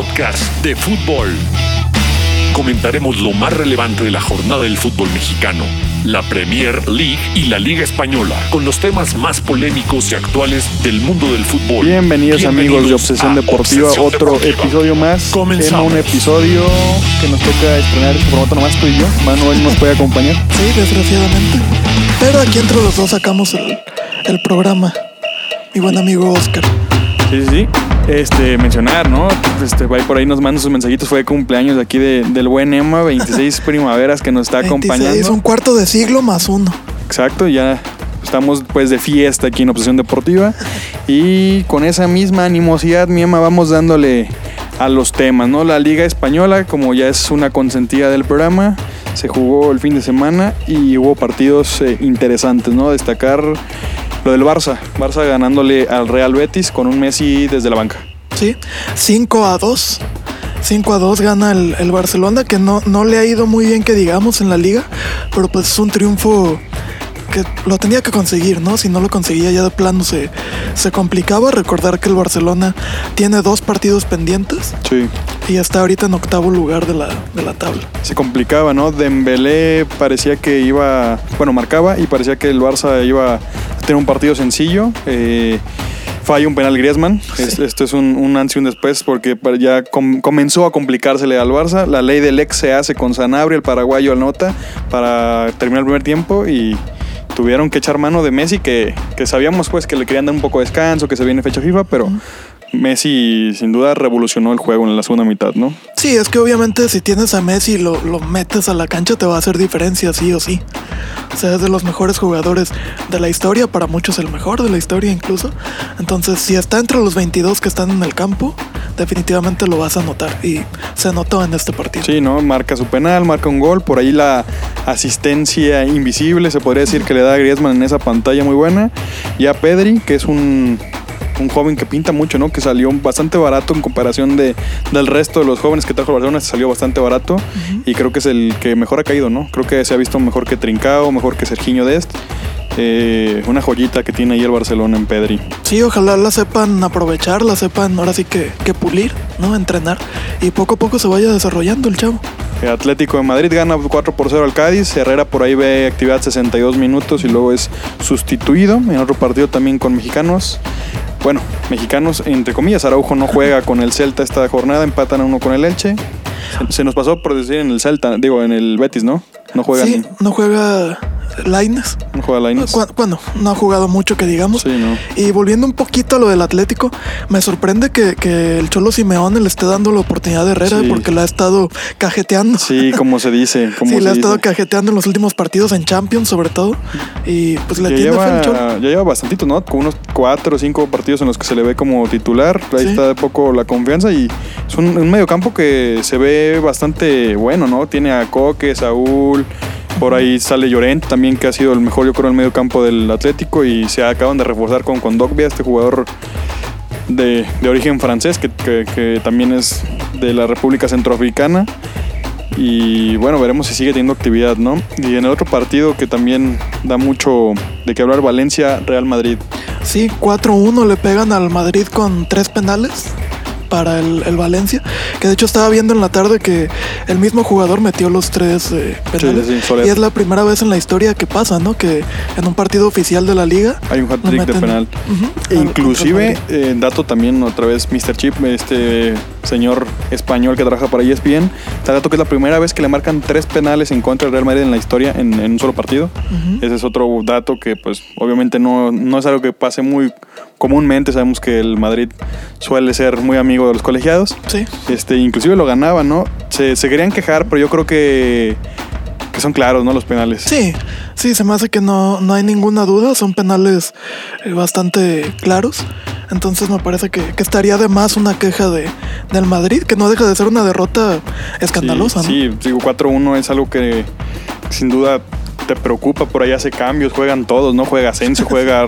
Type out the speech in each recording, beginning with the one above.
podcast de fútbol. Comentaremos lo más relevante de la jornada del fútbol mexicano, la Premier League y la Liga Española, con los temas más polémicos y actuales del mundo del fútbol. Bienvenidos, amigos de Obsesión Deportiva, Obsesión otro Deportiva. episodio más. Comenzamos. En un episodio que nos toca estrenar este formato nomás tú y yo. Manuel nos puede acompañar. Sí, desgraciadamente. Pero aquí entre los dos sacamos el, el programa. Mi buen amigo Oscar. Sí, sí, sí. Este, mencionar, ¿no? Este, por ahí nos manda sus mensajitos. Fue cumpleaños de aquí de, del buen Emma, 26 primaveras que nos está 26, acompañando. un cuarto de siglo más uno. Exacto, ya estamos pues de fiesta aquí en Obsesión Deportiva. Y con esa misma animosidad, mi Emma, vamos dándole a los temas, ¿no? La Liga Española, como ya es una consentida del programa, se jugó el fin de semana y hubo partidos eh, interesantes, ¿no? Destacar lo del Barça. Barça ganándole al Real Betis con un Messi desde la banca. Sí, 5 a 2. 5 a 2 gana el, el Barcelona, que no, no le ha ido muy bien que digamos en la liga, pero pues es un triunfo que lo tenía que conseguir, ¿no? Si no lo conseguía ya de plano se, se complicaba. Recordar que el Barcelona tiene dos partidos pendientes Sí. y está ahorita en octavo lugar de la, de la tabla. Se complicaba, ¿no? Dembélé parecía que iba, bueno, marcaba y parecía que el Barça iba a tener un partido sencillo. Eh, falla un penal Griezmann. Es- esto es un, un antes y un después porque ya com- comenzó a complicársele al Barça. La ley del ex se hace con Sanabria, el paraguayo anota para terminar el primer tiempo y tuvieron que echar mano de Messi que, que sabíamos pues que le querían dar un poco de descanso, que se viene fecha FIFA, pero Messi sin duda revolucionó el juego en la segunda mitad, ¿no? Sí, es que obviamente si tienes a Messi y lo, lo metes a la cancha te va a hacer diferencia, sí o sí. O sea, es de los mejores jugadores de la historia, para muchos el mejor de la historia incluso. Entonces, si está entre los 22 que están en el campo, definitivamente lo vas a notar. Y se notó en este partido. Sí, ¿no? Marca su penal, marca un gol. Por ahí la asistencia invisible, se podría decir que le da a Griezmann en esa pantalla muy buena. Y a Pedri, que es un, un joven que pinta mucho, ¿no? Que salió bastante barato en comparación de, del resto de los jóvenes que trajo el Barcelona. Salió bastante barato. Y creo que es el que mejor ha caído, ¿no? Creo que se ha visto mejor que Trincao, mejor que Serginho Dest. Eh, una joyita que tiene ahí el Barcelona en Pedri. Sí, ojalá la sepan aprovechar, la sepan ahora sí que, que pulir, ¿no? Entrenar. Y poco a poco se vaya desarrollando el chavo. El Atlético de Madrid gana 4 por 0 al Cádiz. Herrera por ahí ve actividad 62 minutos y luego es sustituido. En otro partido también con mexicanos. Bueno, mexicanos entre comillas. Araujo no juega con el Celta esta jornada. Empatan a uno con el Elche. Se, se nos pasó por decir en el Celta, digo en el Betis, ¿no? No juega, Sí, no juega Laines. no juega. Bueno, no ha jugado mucho que digamos. Sí, ¿no? Y volviendo un poquito a lo del Atlético, me sorprende que, que el Cholo Simeone le esté dando la oportunidad de Herrera Sí. porque la ha estado cajeteando. Sí, como se dice. Como Sí, se le ha dice. estado cajeteando en los últimos partidos en Champions, sobre todo. Y pues le Ya tiene fe lleva, el Cholo. ya lleva bastantito, ¿no? Con unos cuatro o cinco partidos en los que se le ve como titular. Ahí Sí. está de poco la confianza y es un, un mediocampo que se ve bastante bueno, ¿no? Tiene a Coque, Saúl, por ahí sale Llorente también, que ha sido el mejor, yo creo, en el medio campo del Atlético y se acaban de reforzar con Condogbia, este jugador de, de origen francés, que, que- también es de la República Centroafricana. Y bueno, veremos si sigue teniendo actividad, ¿no? Y en el otro partido que también da mucho de qué hablar, Valencia-Real Madrid. Sí, 4-1 le pegan al Madrid con tres penales para el, el Valencia. Que de hecho estaba viendo en la tarde que el mismo jugador metió los tres eh, penales. sí, Soler. y es la primera vez en la historia que pasa, ¿no? Que en un partido oficial de la liga. Hay un hat-trick de penal. E al- inclusive, eh, dato también otra vez, Mr. Chip, este señor español que trabaja para ESPN, está dato que es la primera vez que le marcan tres penales en contra del Real Madrid en la historia en, en un solo partido. Ese es otro dato que pues obviamente no, no es algo que pase muy comúnmente, sabemos que el Madrid suele ser muy amigo de los colegiados. Sí, Este, inclusive lo ganaba, ¿no? Se, se querían quejar, pero yo creo que, que son claros, ¿no? Los penales. sí, sí, se me hace que no, no hay ninguna duda. Son penales eh, bastante claros. Entonces me parece que, que estaría de más una queja de, del Madrid, que no deja de ser una derrota escandalosa, sí, ¿no? Sí, digo, 4-1 es algo que sin duda te preocupa, por ahí hace cambios, juegan todos, ¿no? Juega Asensio, juega,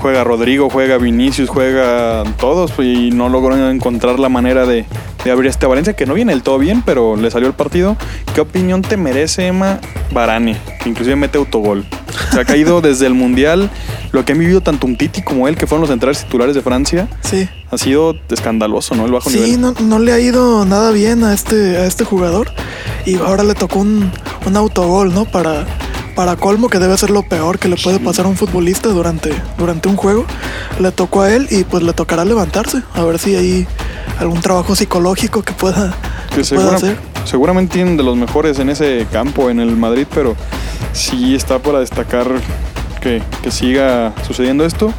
juega Rodrigo, juega Vinicius, juega todos y no logró encontrar la manera de, de abrir este Valencia, que no viene del todo bien, pero le salió el partido. ¿Qué opinión te merece, Emma Barane? Que inclusive mete autogol. Se ha caído desde el Mundial. Lo que han vivido tanto un Titi como él, que fueron los centrales titulares de Francia, Sí. ha sido escandaloso, ¿no? El bajo Sí, nivel. no, no le ha ido nada bien a este, a este jugador. Y ahora le tocó un, un autogol, ¿no? Para, para colmo, que debe ser lo peor que le puede pasar a un futbolista durante, durante un juego. Le tocó a él y pues le tocará levantarse. A ver si hay algún trabajo psicológico que pueda, que que pueda segura- hacer. seguramente tienen de los mejores en ese campo, en el Madrid, pero sí está para destacar que, que siga sucediendo esto.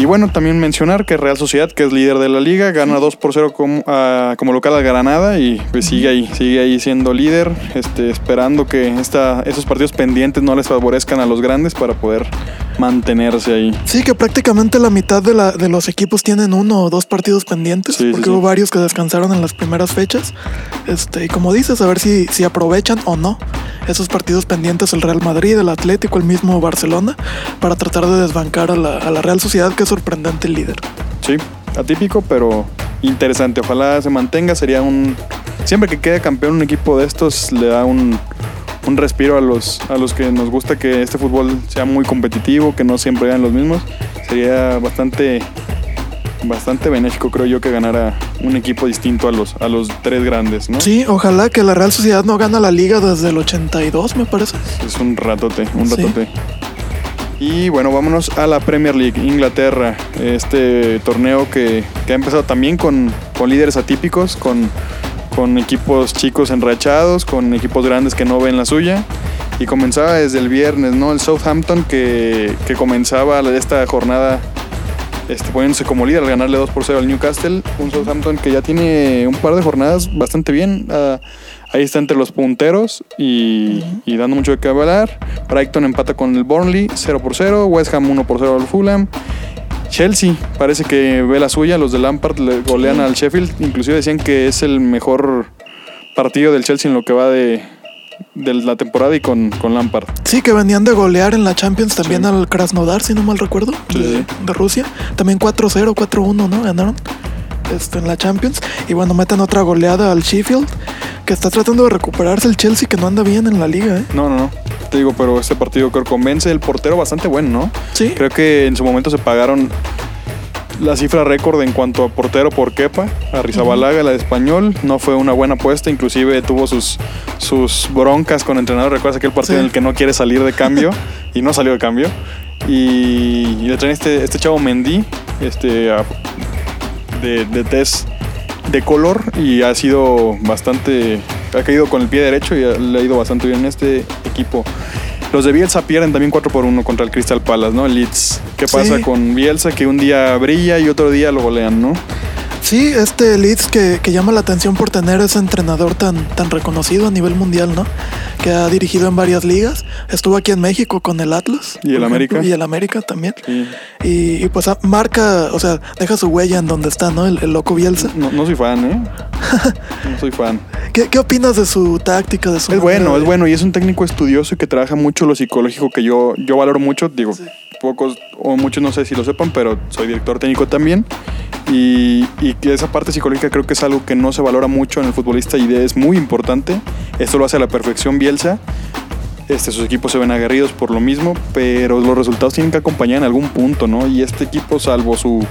Y bueno, también mencionar que Real Sociedad, que es líder de la liga, gana 2 por 0 como, ah, como local al Granada y pues sigue ahí, sigue ahí siendo líder, este, esperando que esta, esos partidos pendientes no les favorezcan a los grandes para poder mantenerse ahí. Sí, que prácticamente la mitad de, la, de los equipos tienen uno o dos partidos pendientes, Sí, porque sí. hubo varios que descansaron en las primeras fechas. Este, y como dices, a ver si, si aprovechan o no esos partidos pendientes el Real Madrid, el Atlético, el mismo Barcelona, para tratar de desbancar a la, a la Real Sociedad, que es sorprendente el líder. Sí, atípico, pero interesante. Ojalá se mantenga. Sería un. Siempre que quede campeón un equipo de estos, le da un, un respiro a los, a los que nos gusta que este fútbol sea muy competitivo, que no siempre sean los mismos. Sería bastante. Bastante benéfico, creo yo, que ganara un equipo distinto a los, a los tres grandes, ¿no? Sí, ojalá que la Real Sociedad no gana la liga desde el 82, me parece. Es un ratote, un Sí. ratote. Y bueno, vámonos a la Premier League, Inglaterra. Este torneo que, que ha empezado también con, con líderes atípicos, con, con equipos chicos enrachados, con equipos grandes que no ven la suya. Y comenzaba desde el viernes, ¿no? El Southampton que, que comenzaba esta jornada este, poniéndose como líder al ganarle 2 por 0 al Newcastle. Un Southampton que ya tiene un par de jornadas bastante bien. Ah, ahí está entre los punteros y, y dando mucho de qué hablar. Brighton empata con el Burnley 0 por 0. West Ham 1 por 0 al Fulham. Chelsea parece que ve la suya. Los de Lampard le golean al Sheffield. Inclusive decían que es el mejor partido del Chelsea en lo que va de, de la temporada y con, con Lampard. Sí, que venían de golear en la Champions también Sí. al Krasnodar, si no mal recuerdo, Sí, de, sí. de Rusia. También 4-0, 4-1, ¿no? Ganaron este, en la Champions. Y bueno, meten otra goleada al Sheffield, que está tratando de recuperarse el Chelsea, que no anda bien en la liga, ¿eh? No, no, no. Te digo, pero este partido creo que convence. El portero bastante bueno, ¿no? Sí, Creo que en su momento se pagaron la cifra récord en cuanto a portero por Kepa, a Rizabalaga, la de español. No fue una buena apuesta, inclusive tuvo sus, sus broncas con el entrenador. ¿Recuerdas aquel partido Sí. en el que no quiere salir de cambio? y no salió de cambio. Y, y le traen este, este chavo Mendy, este, a- de, de test de color y ha sido bastante. Ha caído con el pie derecho y ha- le ha ido bastante bien en este equipo. Los de Bielsa pierden también 4 por 1 contra el Crystal Palace, ¿no? El Leeds. ¿Qué Sí. pasa con Bielsa? Que un día brilla y otro día lo golean, ¿no? Sí, este Leeds que, que llama la atención por tener ese entrenador tan, tan reconocido a nivel mundial, ¿no? Que ha dirigido en varias ligas. Estuvo aquí en México con el Atlas. Y el América. Y el América también. Sí. Y, y, pues ah, marca, o sea, deja su huella en donde está, ¿no? El, el loco Bielsa. No, no soy fan, ¿eh? No soy fan. ¿Qué, qué opinas de su táctica, de su Es bueno, de- es bueno y es un técnico estudioso y que trabaja mucho lo psicológico que yo, yo valoro mucho. Digo, pocos o muchos no sé si lo sepan, pero soy director técnico también. Y, y que esa parte psicológica creo que es algo que no se valora mucho en el futbolista y es muy importante. Esto lo hace a la perfección Bielsa. Este, sus equipos se ven aguerridos por lo mismo, pero los resultados tienen que acompañar en algún punto, ¿no? Y este equipo, salvo su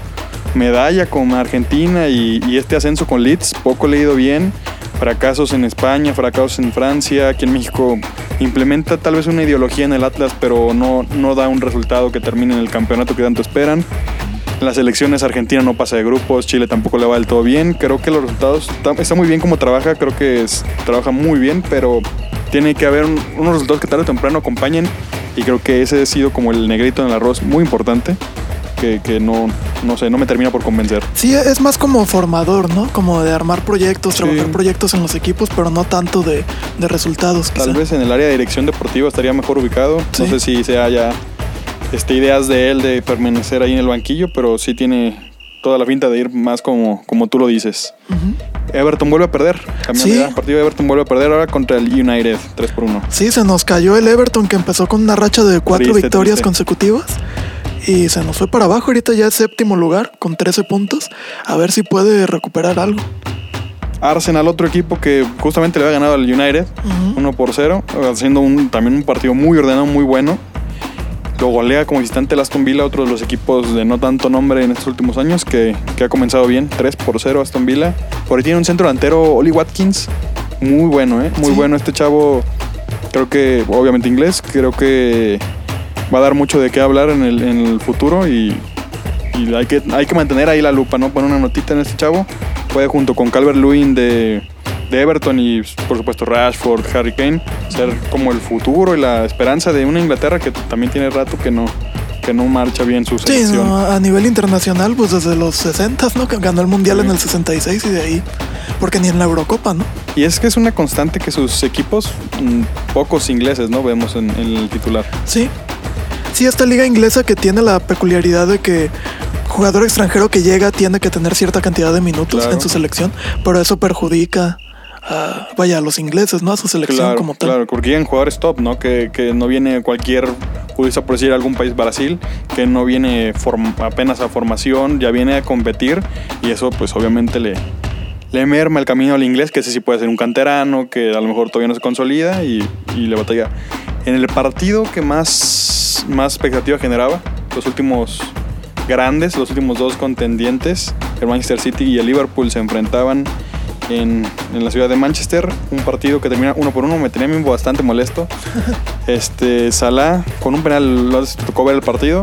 medalla con Argentina y, y este ascenso con Leeds, poco le ha ido bien. Fracasos en España, fracasos en Francia, aquí en México implementa tal vez una ideología en el Atlas, pero no, no da un resultado que termine en el campeonato que tanto esperan. Las elecciones Argentina no pasa de grupos, Chile tampoco le va del todo bien. Creo que los resultados está, muy bien como trabaja, creo que es- trabaja muy bien, pero tiene que haber un- unos resultados que tarde o temprano acompañen y creo que ese ha sido como el negrito en el arroz muy importante que, que no, no sé, no me termina por convencer. Sí, es más como formador, ¿no? Como de armar proyectos, Sí. trabajar proyectos en los equipos, pero no tanto de, de resultados. Tal quizá. vez en el área de dirección deportiva estaría mejor ubicado. No sé si sea ya este, ideas de él de permanecer ahí en el banquillo, pero sí tiene toda la finta de ir más como, como tú lo dices. Everton vuelve a perder. Sí. ya, partido de Everton vuelve a perder ahora contra el United, 3 por 1. Sí, se nos cayó el Everton que empezó con una racha de cuatro Triste, victorias triste. consecutivas y se nos fue para abajo. Ahorita ya es séptimo lugar con 13 puntos. A ver si puede recuperar algo. Arsenal, otro equipo que justamente le había ganado al United, 1 por 0, haciendo un, también un partido muy ordenado, muy bueno. Lo golea como visitante el Aston Villa, otro de los equipos de no tanto nombre en estos últimos años, que, que ha comenzado bien, 3 por 0 Aston Villa. Por ahí tiene un centro delantero, Oli Watkins, muy bueno, ¿eh? Muy Sí. bueno este chavo, creo que, obviamente inglés, creo que va a dar mucho de qué hablar en el, en el futuro y, y hay, que, hay que mantener ahí la lupa, ¿no? Poner una notita en este chavo. Puede junto con Calvert Lewin de, de Everton y por supuesto Rashford, Harry Kane, ser como el futuro y la esperanza de una Inglaterra que también tiene rato que no, que no marcha bien su Sí, selección. no, a nivel internacional, pues desde los 60, ¿no? Que ganó el Mundial Sí. en el 66 y de ahí, porque ni en la Eurocopa, ¿no? Y es que es una constante que sus equipos, mm, pocos ingleses, ¿no? Vemos en, en el titular. Sí. Sí, esta liga inglesa que tiene la peculiaridad de que jugador extranjero que llega tiene que tener cierta cantidad de minutos Claro. en su selección, pero eso perjudica a, vaya, a los ingleses, ¿no? A su selección Claro, como tal. claro, porque llegan jugadores top, ¿no? Que, que no viene cualquier futbolista, por decir algún país, Brasil, que no viene form- apenas a formación, ya viene a competir y eso pues obviamente le, le merma el camino al inglés, que ese sí puede ser un canterano, que a lo mejor todavía no se consolida y, y le batalla. En el partido que más, más expectativa generaba, los últimos grandes, los últimos dos contendientes, el Manchester City y el Liverpool se enfrentaban en, en la ciudad de Manchester, un partido que termina uno por uno, me tenía a mí bastante molesto. Este, Salah, con un penal, ¿lo tocó ver el partido,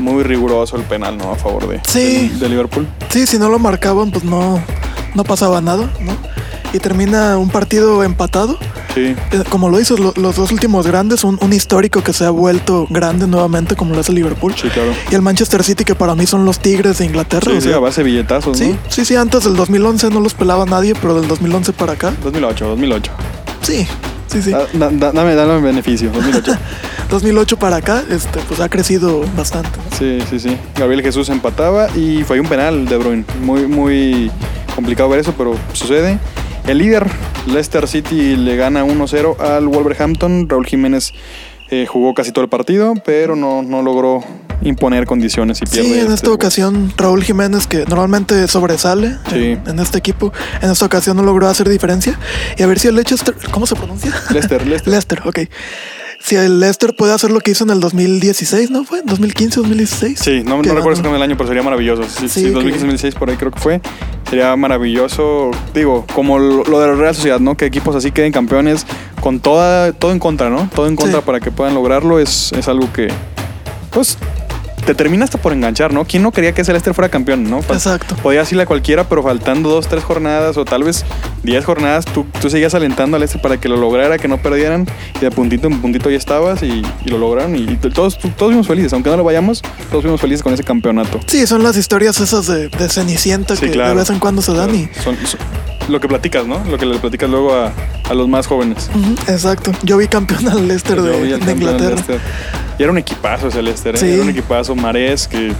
muy riguroso el penal, ¿no? A favor de, Sí. de, de Liverpool. Sí, si no lo marcaban, pues no, no pasaba nada, ¿no? Y termina un partido empatado. Sí, Eh, Como lo lo- los dos últimos grandes, un, un histórico que se ha vuelto grande nuevamente, como lo hace Liverpool. sí, claro. Y el Manchester City, que para mí son los Tigres de Inglaterra. Sí, o sí, sea, a base de billetazos, sí, ¿no? sí, sí, antes del 2011 no los pelaba nadie, pero del 2011 para acá, 2008, 2008. sí, sí, sí. Da- da- da- dame, dame beneficio, 2008. 2008 para acá, este, pues ha crecido bastante. ¿no? Sí, sí, sí. Gabriel Jesús empataba y fue un penal de Bruyne. Muy, muy complicado ver eso, pero sucede. El líder, Leicester City, le gana 1-0 al Wolverhampton. Raúl Jiménez eh, jugó casi todo el partido, pero no, no logró imponer condiciones y pierde. Sí, en este esta juego. ocasión Raúl Jiménez, que normalmente sobresale Sí. en, en este equipo, en esta ocasión no logró hacer diferencia. Y a ver si el Leicester, ¿cómo se pronuncia? Leicester, Leicester. Leicester, ok. Si el Leicester puede hacer lo que hizo en el 2016, ¿no fue? ¿2015, 2016? Sí, no, no recuerdo exactamente el año, pero sería maravilloso. Sí, Sí, sí, que- 2015-2016 por ahí creo que fue. Sería maravilloso, digo, como lo, lo de la Real Sociedad, ¿no? Que equipos así queden campeones con toda, todo en contra, ¿no? Todo en contra Sí. para que puedan lograrlo es, es algo que, pues, te termina hasta por enganchar, ¿no? ¿Quién no quería que Celeste fuera campeón, no? Fa- Exacto. Podías irle a cualquiera, pero faltando dos, tres jornadas o tal vez diez jornadas, tú, tú seguías alentando al este para que lo lograra, que no perdieran. Y de puntito en puntito ya estabas y, y lo lograron. Y, y todos, todos fuimos felices, aunque no lo vayamos, todos fuimos felices con ese campeonato. Sí, son las historias esas de, de Cenicienta Sí, que claro. de vez en cuando se dan y... Son- son- lo que platicas, ¿no? Lo que le platicas luego a, a los más jóvenes. Exacto. Yo vi campeón al Leicester de, de Inglaterra. Leicester. Y era un equipazo ese Leicester, ¿eh? Sí. Era un equipazo. Marés, que,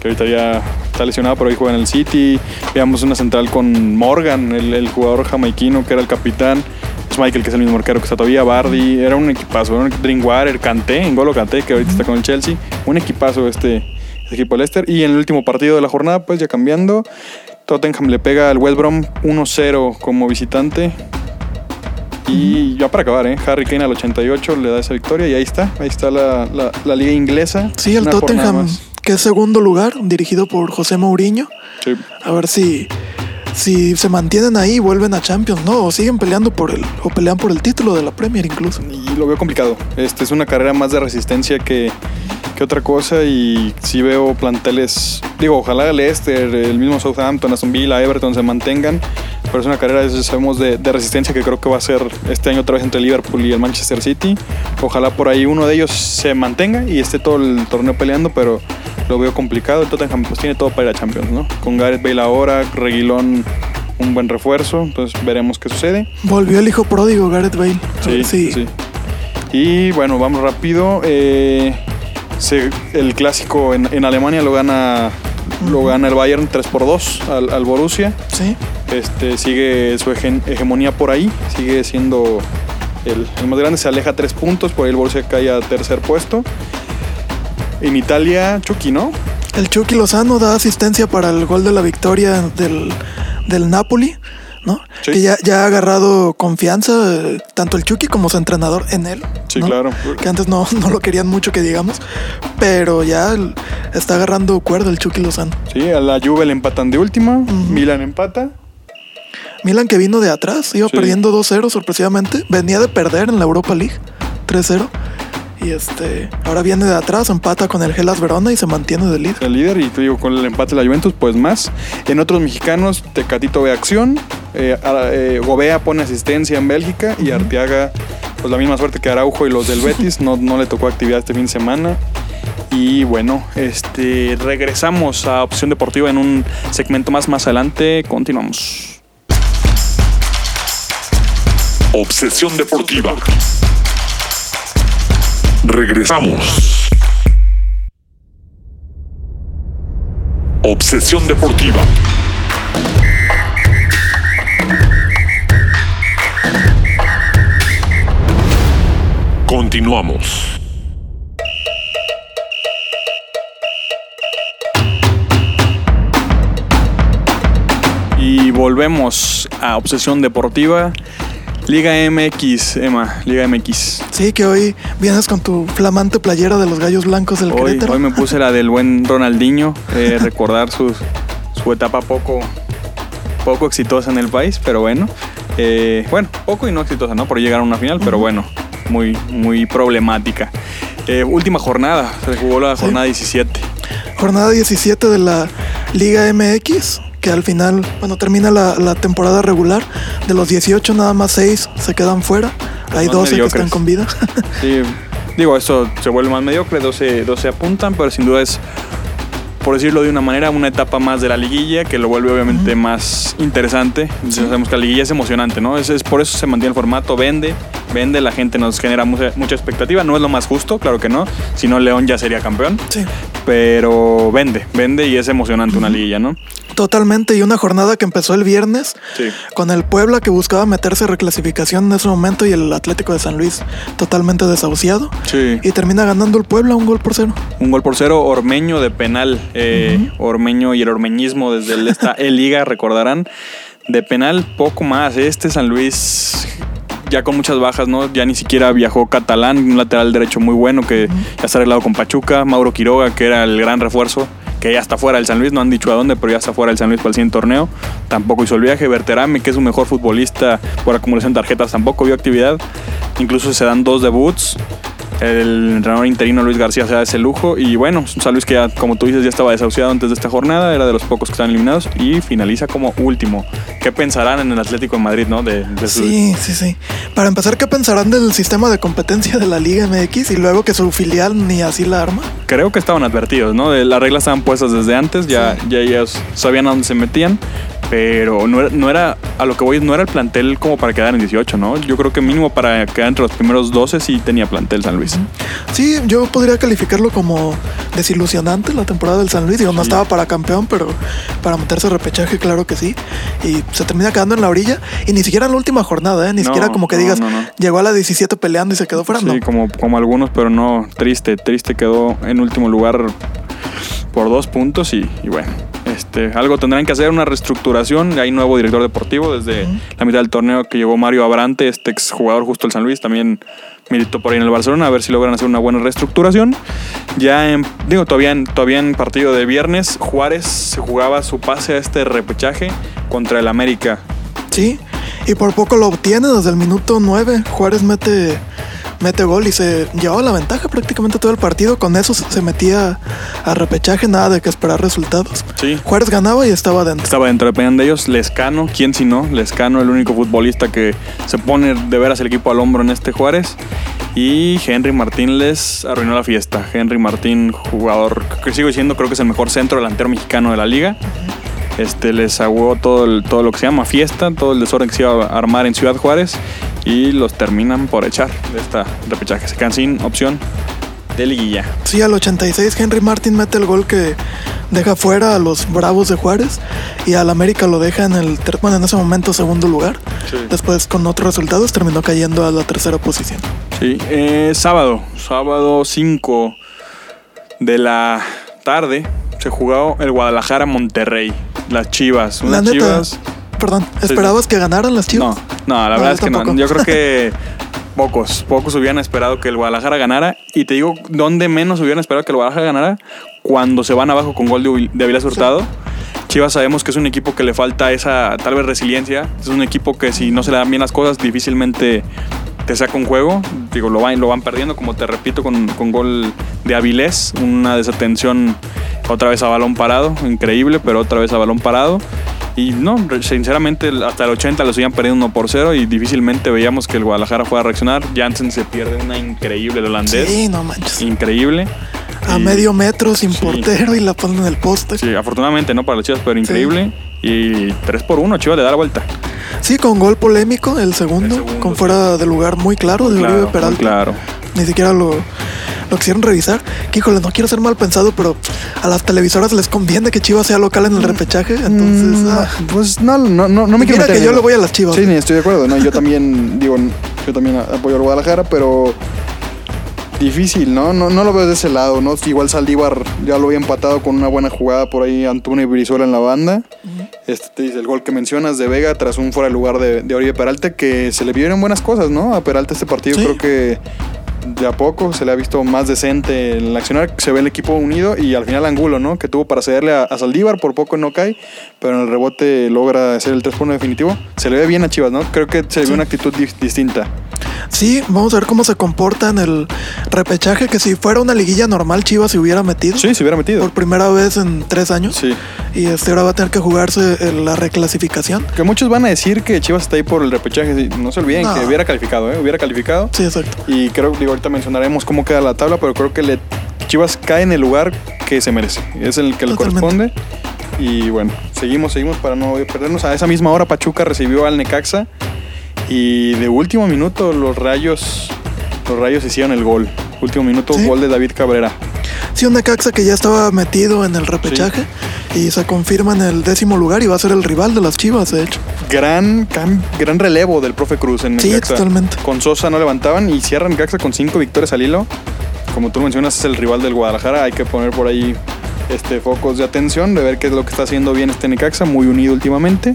que ahorita ya está lesionado, pero hoy juega en el City. Veamos una central con Morgan, el, el jugador jamaiquino que era el capitán. Michael, que es el mismo arquero que está todavía. Bardi. Era un equipazo. Era un Drinkwater, Kanté, Ngolo Kanté, que ahorita está con el Chelsea. Un equipazo este, este equipo de Leicester. Y en el último partido de la jornada, pues ya cambiando. Tottenham le pega al West Brom 1-0 como visitante. Y ya para acabar, ¿eh? Harry Kane al 88 le da esa victoria y ahí está, ahí está la, la- la liga inglesa. Sí, el Una Tottenham, que es segundo lugar, dirigido por José Mourinho. Sí. A ver si, si se mantienen ahí y vuelven a Champions, ¿no? O siguen peleando por el, o pelean por el título de la Premier incluso. Y lo veo complicado. Este es una carrera más de resistencia que, que otra cosa y sí veo planteles, digo, ojalá el Leicester, el mismo Southampton, Aston Villa, Everton se mantengan, pero es una carrera, sabemos, de, de resistencia que creo que va a ser este año otra vez entre Liverpool y el Manchester City. Ojalá por ahí uno de ellos se mantenga y esté todo el torneo peleando, pero lo veo complicado. El Tottenham pues tiene todo para ir a Champions, ¿no? Con Gareth Bale ahora, Reguilón un buen refuerzo, entonces veremos qué sucede. Volvió el hijo pródigo, Gareth Bale. Sí, sí. Y bueno, vamos rápido. Eh, se- el clásico en, en Alemania lo gana, lo gana el Bayern 3 por 2 al, al Borussia. sí. Este, sigue su hege- hegemonía por ahí, sigue siendo el, el más grande, se aleja tres puntos, por ahí el Borussia cae a tercer puesto. En Italia, Chucky, ¿no? El Chucky Lozano da asistencia para el gol de la victoria del, del Napoli. ¿no? Sí. Que ya, ya ha agarrado confianza, eh, tanto el Chucky como su entrenador en él. Sí, ¿no? claro. Que antes no, no lo querían mucho, que digamos. Pero ya el- está agarrando cuerda el Chucky Lozano. Sí, a la Juve le empatan de última, Milan empata. Milan que vino de atrás, iba Sí. perdiendo 2-0 sorpresivamente. Venía de perder en la Europa League 3-0. Y este, ahora viene de atrás, empata con el Gelas Verona y se mantiene de líder. el líder y te digo con el empate de la Juventus pues más en otros mexicanos Tecatito ve acción eh, eh, Gobea pone asistencia en Bélgica y Arteaga pues la misma suerte que Araujo y los del Betis no, no le tocó actividad este fin de semana y bueno este regresamos a opción deportiva en un segmento más más adelante continuamos Obsesión deportiva. Regresamos. Obsesión deportiva. Continuamos. Volvemos a obsesión deportiva Liga MX Emma Liga MX Sí, que hoy vienes con tu flamante playera de los Gallos Blancos del Hoy, Querétaro. hoy me puse la del buen Ronaldinho, eh, recordar sus- su etapa poco, poco exitosa en el país, pero bueno. Eh, bueno, poco y no exitosa, ¿no? Por llegar a una final, pero bueno, muy, muy problemática. Eh, última jornada, se jugó la Sí. jornada 17. Jornada 17 de la Liga MX, que al final, bueno, termina la, la temporada regular. De los 18, nada más 6 se quedan fuera. Hay más 12 que están con vida. Sí, digo, esto se vuelve más mediocre, 12, 12 apuntan, pero sin duda es, por decirlo de una manera, una etapa más de la liguilla que lo vuelve obviamente más interesante. Ya Sabemos que la liguilla es emocionante, ¿no? Es, es por eso se mantiene el formato, vende, vende, la gente nos genera mucha, mucha expectativa. No es lo más justo, claro que no, si no León ya sería campeón, sí, pero vende, vende y es emocionante una liguilla, ¿no? totalmente. Y una jornada que empezó el viernes Sí. con el Puebla que buscaba meterse a reclasificación en ese momento y el Atlético de San Luis totalmente desahuciado. Sí. Y termina ganando el Puebla un gol por cero. Un gol por cero, Ormeño de penal. eh, Ormeño y el ormeñismo desde el, esta E-Liga, recordarán. De penal, poco más. Este San Luis, ya con muchas bajas, ¿no? Ya ni siquiera viajó Catalán, un lateral derecho muy bueno que ya está arreglado con Pachuca. Mauro Quiroga, que era el gran refuerzo, que ya está fuera del San Luis. No han dicho a dónde, pero ya está fuera del San Luis para el siguiente torneo. Tampoco hizo el viaje. Berterame, que es un mejor futbolista por acumulación de tarjetas, tampoco vio actividad. Incluso se dan dos debuts. El entrenador interino Luis García se da ese lujo. Y bueno, San Luis que ya, como tú dices, ya estaba desahuciado antes de esta jornada. Era de los pocos que están eliminados. Y finaliza como último. ¿Qué pensarán en el Atlético de Madrid, no? De, de su- Sí, sí, sí. Para empezar, ¿qué pensarán del sistema de competencia de la Liga MX y luego que su filial ni así la arma? Creo que estaban advertidos, ¿no? De- Las reglas estaban puestas desde antes. Ya, ya ellos sabían a dónde se metían. Pero no era, no era, a lo que voy, no era el plantel como para quedar en 18, ¿no? Yo creo que mínimo para quedar entre los primeros 12 sí tenía plantel San Luis. Sí, yo podría calificarlo como desilusionante la temporada del San Luis. Digo, no Sí. estaba para campeón, pero para meterse a repechaje, claro que sí. Y se termina quedando en la orilla. Y ni siquiera en la última jornada, ¿eh? Ni No, siquiera como que no, digas, llegó a la 17 peleando y se quedó fuera. Sí, no. como, como algunos, pero no, triste, triste quedó en último lugar por dos puntos y, y bueno, este, algo tendrán que hacer, una reestructuración, hay nuevo director deportivo desde la mitad del torneo que llegó Mario Abrante, este exjugador justo del San Luis, también militó por ahí en el Barcelona, a ver si logran hacer una buena reestructuración. Ya en, digo, todavía en, todavía en partido de viernes, Juárez se jugaba su pase a este repechaje contra el América. Sí, y por poco lo obtiene desde el minuto 9. Juárez mete, mete gol y se llevaba la ventaja prácticamente todo el partido. Con eso se metía a repechaje, nada de que esperar resultados. Sí. Juárez ganaba y estaba dentro. Estaba dentro, dependían de ellos. Lescano, ¿quién si no? Lescano, el único futbolista que se pone de veras el equipo al hombro en este Juárez. Y Henry Martín les arruinó la fiesta. Henry Martín, jugador que sigo diciendo, creo que es el mejor centro delantero mexicano de la liga. Este les aguó todo, el- todo lo que se llama fiesta, todo el desorden que se iba a armar en Ciudad Juárez. Y los terminan por echar de esta repechaje. Se quedan sin opción de liguilla. Sí, al 86 Henry Martin mete el gol que deja fuera a los Bravos de Juárez y al América lo deja en el, bueno, en ese momento segundo lugar. Sí. Después con otros resultados terminó cayendo a la tercera posición. Sí, eh, sábado, sábado 5 de la tarde se jugó el Guadalajara Monterrey. Las Chivas, La unas neta, Chivas. perdón. sí. ¿Esperabas que ganaran las chivas? No, no, la No, verdad es que no. Yo creo que pocos, pocos hubieran esperado que el Guadalajara ganara. Y te digo, ¿dónde menos hubieran esperado que el Guadalajara ganara? Cuando se van abajo con gol de, de Avilés Hurtado. Chivas sabemos que es un equipo que le falta esa tal vez resiliencia. Es un equipo que si no se le dan bien las cosas difícilmente te saca un juego. Digo, lo van, lo van perdiendo, como te repito, con, con gol de Avilés. Una desatención otra vez a balón parado. Increíble, pero otra vez a balón parado. Y no, sinceramente hasta el 80 lo seguían perdiendo 1 por 0 y difícilmente veíamos que el Guadalajara fuera a reaccionar. Jansen se pierde una increíble el holandés. Sí, no manches. Increíble. A Y- medio metro sin Sí. portero y la ponen en el poste. Sí. Sí, afortunadamente no para las Chivas, pero increíble. Y 3 por 1, Chivas le da la vuelta. con gol polémico, el segundo, El segundo, con sí. fuera de lugar muy claro de Claro, Uribe muy Peralta. claro. Ni siquiera lo, lo quisieron revisar. Que híjole, no quiero ser mal pensado, pero a las televisoras les conviene que Chivas sea local en el repechaje. Entonces, Mm, ah, pues no, no, no, no me quiero mira meter que yo le voy a las Chivas. Sí, ni estoy de acuerdo. No, yo también, digo, yo también apoyo al Guadalajara, pero difícil, ¿no? ¿no? No lo veo de ese lado, ¿no? Igual Saldívar ya lo había empatado con una buena jugada por ahí, Antonio y Brizuela en la banda. Este el gol que mencionas de Vega tras un fuera de lugar de, de Oribe Peralta, que se le vieron buenas cosas, ¿no? A Peralta este partido Sí. creo que de a poco se le ha visto más decente en el accionar, se ve el equipo unido y al final Angulo, ¿no? Que tuvo para cederle a, a Saldívar, por poco no cae, pero en el rebote logra hacer el 3 por 1 definitivo. Se le ve bien a Chivas, ¿no? Creo que se le ve una actitud di- distinta. Sí, vamos a ver cómo se comporta en el repechaje. Que si fuera una liguilla normal, Chivas se hubiera metido. Sí, se hubiera metido. Por primera vez en tres años. Sí. Y este ahora va a tener que jugarse en la reclasificación. Que muchos van a decir que Chivas está ahí por el repechaje. No se olviden No. que hubiera calificado, ¿eh? Hubiera calificado. Sí, exacto. Y creo, digo, ahorita mencionaremos cómo queda la tabla, pero creo que le, Chivas cae en el lugar que se merece. Es el que le corresponde. Y bueno, seguimos, seguimos para no perdernos. A esa misma hora Pachuca recibió al Necaxa. Y de último minuto los rayos, los rayos hicieron el gol. Último minuto, Sí. gol de David Cabrera. Sí, un Necaxa que ya estaba metido en el repechaje y se confirma en el décimo lugar y va a ser el rival de las Chivas, de hecho. Gran, gran relevo del profe Cruz en Sí, Necaxa. totalmente. Con Sosa no levantaban y cierran Necaxa con cinco victorias al hilo. Como tú mencionas, es el rival del Guadalajara. Hay que poner por ahí este, focos de atención, de ver qué es lo que está haciendo bien este Necaxa, muy unido últimamente.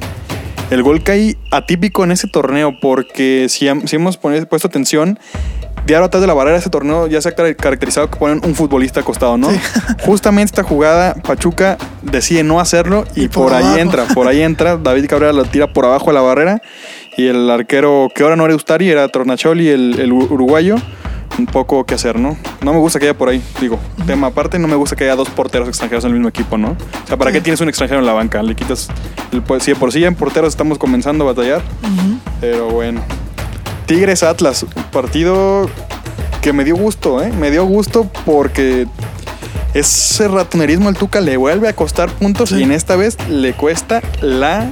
El gol cae atípico en ese torneo porque si, si hemos puesto atención, diario atrás de la barrera ese torneo ya se ha car- caracterizado que ponen un futbolista acostado, ¿no? Sí. Justamente esta jugada, Pachuca decide no hacerlo y, Y por por, ahí entra, por ahí entra, David Cabrera lo tira por abajo de la barrera y el arquero, que ahora no era Ustari, era Tornacholi, el, el uruguayo, un poco que hacer, ¿no? No me gusta que haya por ahí, digo, tema aparte, no me gusta que haya dos porteros extranjeros en el mismo equipo, ¿no? O sea, ¿para qué tienes un extranjero en la banca? Le quitas, el, pues, si de por sí ya en porteros estamos comenzando a batallar, pero bueno. Tigres Atlas, partido que me dio gusto, ¿eh? Me dio gusto porque ese ratonerismo al Tuca le vuelve a costar puntos Sí. y en esta vez le cuesta la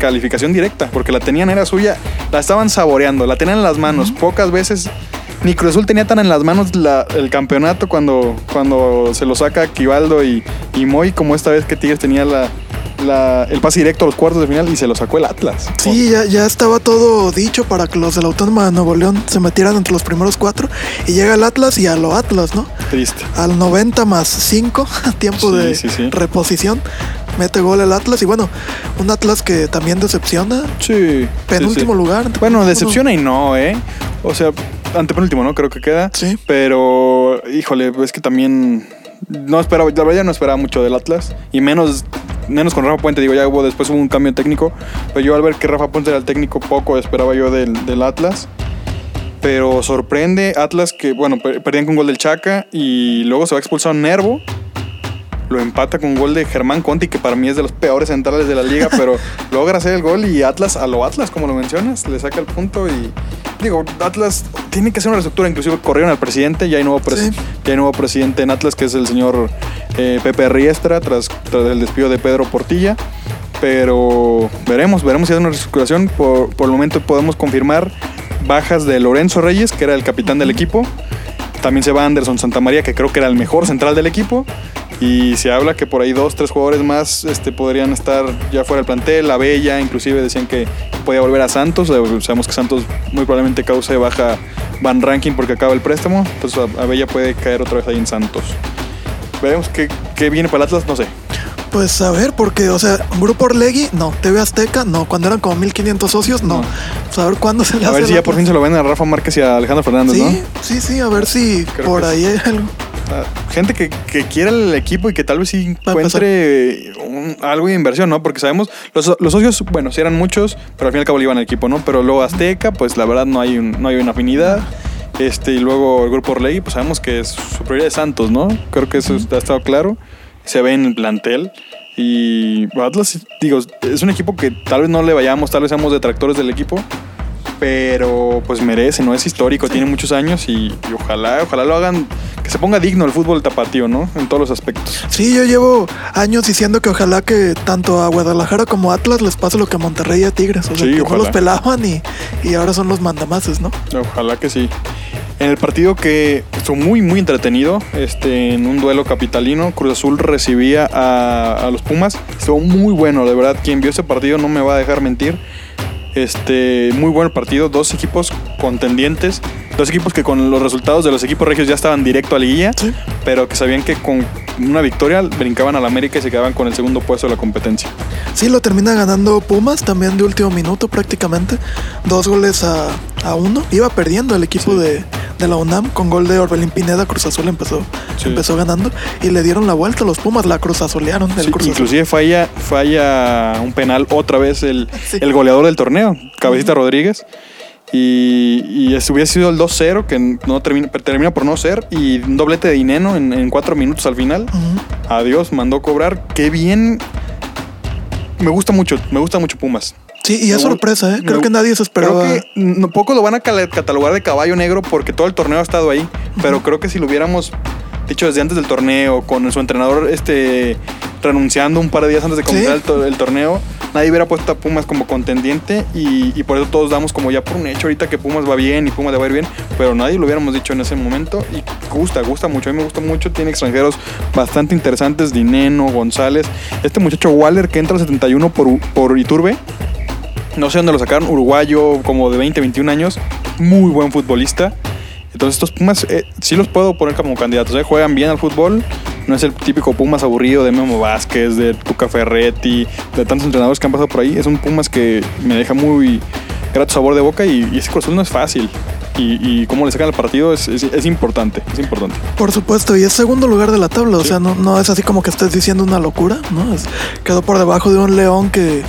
calificación directa, porque la tenían, era suya, la estaban saboreando, la tenían en las manos. Pocas veces ni Cruz Azul tenía tan en las manos la- el campeonato cuando, cuando se lo saca Quivaldo y, y Moy, como esta vez que Tigres tenía la, la- el pase directo a los cuartos de final y se lo sacó el Atlas. Sí, ya, ya estaba todo dicho para que los de la Autónoma de Nuevo León se metieran entre los primeros cuatro. Y llega el Atlas y a lo Atlas, ¿no? Triste. Al 90 más 5, tiempo Sí, de sí, sí. reposición. Mete gol el Atlas y bueno, un Atlas que también decepciona. Sí. Penúltimo lugar. Bueno, decepciona y no, ¿eh? O sea, antepenúltimo, ¿no? Creo que queda. Sí. Pero, híjole, es que también. No esperaba, la verdad ya no esperaba mucho del Atlas. Y menos, menos con Rafa Puente. Digo, ya hubo después hubo un cambio técnico. Pero yo al ver que Rafa Puente era el técnico, poco esperaba yo del, Atlas. Pero sorprende Atlas que, bueno, per- perdían con gol del Chaca. Y luego se va expulsado Nervo. Lo empata con un gol de Germán Conti, que para mí es de los peores centrales de la liga, pero logra hacer el gol y Atlas, a lo Atlas, como lo mencionas, le saca el punto y digo, Atlas tiene que hacer una reestructura, inclusive corrieron al presidente, ya hay nuevo, pres- Sí. ya hay nuevo presidente en Atlas, que es el señor eh, Pepe Riestra, tras, tras el despido de Pedro Portilla, pero veremos, veremos si hay una reestructuración, por, por el momento podemos confirmar bajas de Lorenzo Reyes, que era el capitán del equipo, también se va Anderson Santamaría, que creo que era el mejor central del equipo. Y se habla que por ahí dos, tres jugadores más este, podrían estar ya fuera del plantel. La Bella, inclusive decían que podía volver a Santos. Eh, Sabemos que Santos muy probablemente cause baja Van Ranking porque acaba el préstamo. Entonces a- Abella puede caer otra vez ahí en Santos. Veremos qué, qué viene para el Atlas, no sé. Pues a ver, porque, o sea, Grupo Orlegui, no. TV Azteca, no. Cuando eran como 1500 socios, no. No. Pues a ver cuándo se le A hace ver si ya por fin se lo ven a Rafa Márquez y a Alejandro Fernández, Sí, ¿no? sí, sí, a ver si Creo por ahí hay algo. Gente que, que quiera el equipo y que tal vez sí encuentre un- algo de inversión, ¿no? Porque sabemos, los, los socios, bueno, sí eran muchos, pero al fin y al cabo le iban al equipo, ¿no? Pero luego Azteca, pues la verdad no hay, un- no hay una afinidad. Este, y luego el grupo Orlegui, pues sabemos que es su prioridad es Santos, ¿no? Creo que eso ha estado claro. Se ve en el plantel. Y Atlas, digo, es un equipo que tal vez no le vayamos, tal vez seamos detractores del equipo, pero pues merece, ¿no? Es histórico, tiene muchos años y, y ojalá, ojalá lo hagan, que se ponga digno el fútbol tapatío, ¿no? En todos los aspectos. Sí, yo llevo años diciendo que ojalá que tanto a Guadalajara como a Atlas les pase lo que a Monterrey y a Tigres. O sea, Sí, que ojalá. no los pelaban y, y ahora son los mandamases, ¿no? Ojalá que sí. En el partido que estuvo muy, muy entretenido, este, en un duelo capitalino, Cruz Azul recibía a, a los Pumas. Estuvo muy bueno, de verdad. Quien vio ese partido no me va a dejar mentir. Este, muy buen partido, dos equipos contendientes, dos equipos que con los resultados de los equipos regios ya estaban directo a liguilla, Sí. pero que sabían que con una victoria brincaban a la América y se quedaban con el segundo puesto de la competencia. Sí, lo termina ganando Pumas también de último minuto prácticamente. Dos goles a, a uno. Iba perdiendo el equipo de, de la UNAM con gol de Orbelín Pineda. Cruz Azul empezó, Sí. empezó ganando y le dieron la vuelta a los Pumas. La Cruz Azulearon. El Sí, Cruz Azul. inclusive falla, falla un penal otra vez el, Sí. el goleador del torneo, Cabecita Rodríguez. Y, y ese hubiera sido el 2-0, que no termina, termina por no ser. Y un doblete de Dineno en, en cuatro minutos al final. Adiós, mandó cobrar. Qué bien. Me gusta mucho, me gusta mucho Pumas. Sí, y es sorpresa, ¿eh? Creo me- que nadie se esperaba. Creo que no, poco lo van a catalogar de caballo negro porque todo el torneo ha estado ahí. Pero creo que si lo hubiéramos dicho desde antes del torneo, con su entrenador este renunciando un par de días antes de comenzar Sí. el, to- el torneo, nadie hubiera puesto a Pumas como contendiente y, y por eso todos damos como ya por un hecho ahorita que Pumas va bien y Pumas le va a ir bien, pero nadie lo hubiéramos dicho en ese momento y gusta, gusta mucho, a mí me gusta mucho, tiene extranjeros bastante interesantes, Dineno, González, este muchacho Waller que entra al 71 por, por Iturbe, no sé dónde lo sacaron, uruguayo, como de 20, 21 años, muy buen futbolista. Entonces estos Pumas eh, sí los puedo poner como candidatos, ¿eh? juegan bien al fútbol, no es el típico Pumas aburrido de Memo Vázquez, de Tuca Ferretti, de tantos entrenadores que han pasado por ahí, es un Pumas que me deja muy grato sabor de boca y, y ese Cruz no es fácil. Y, y cómo le sacan el partido es, es- es importante, es importante. Por supuesto, y es segundo lugar de la tabla, o sea, no, no es así como que estés diciendo una locura, ¿no? Es- quedó por debajo de un León que,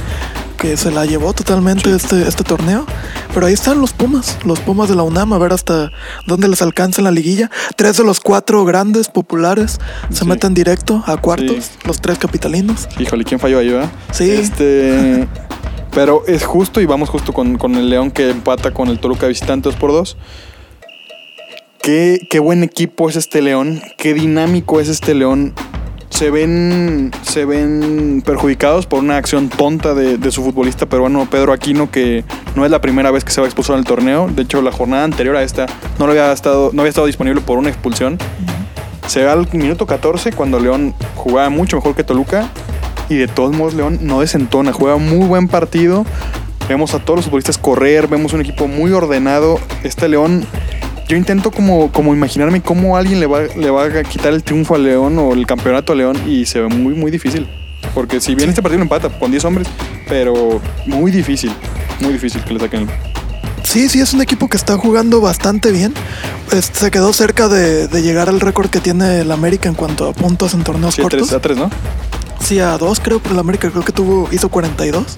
que se la llevó totalmente este, este torneo. Pero ahí están los Pumas, los Pumas de la UNAM, a ver hasta dónde les alcanza en la liguilla. Tres de los cuatro grandes populares se Sí. meten directo a cuartos, Sí. los tres capitalinos. Híjole, ¿quién falló ahí, verdad? Sí. Este, pero es justo y vamos justo con, con el León que empata con el Toluca visitante 2 por 2 Qué, qué buen equipo es este León, qué dinámico es este León. Se ven, se ven perjudicados por una acción tonta de, su futbolista peruano Pedro Aquino, que no es la primera vez que se va a expulsar en el torneo. De hecho, la jornada anterior a esta no, había, estado, no había estado disponible por una expulsión. Se va al minuto 14 cuando León jugaba mucho mejor que Toluca y de todos modos León no desentona, juega muy buen partido. Vemos a todos los futbolistas correr, vemos un equipo muy ordenado. Este León, yo intento como, como imaginarme cómo alguien le va, le va a quitar el triunfo a León o el campeonato a León y se ve muy, muy difícil. Porque si bien este partido lo empata con 10 hombres, pero muy difícil, muy difícil que le saquen el Sí, sí, es un equipo que está jugando bastante bien. Pues, se quedó cerca de, de llegar al récord que tiene el América en cuanto a puntos en torneos Sí, a cortos. tres, a tres, ¿no? Sí, a dos creo, pero el América creo que tuvo, hizo 42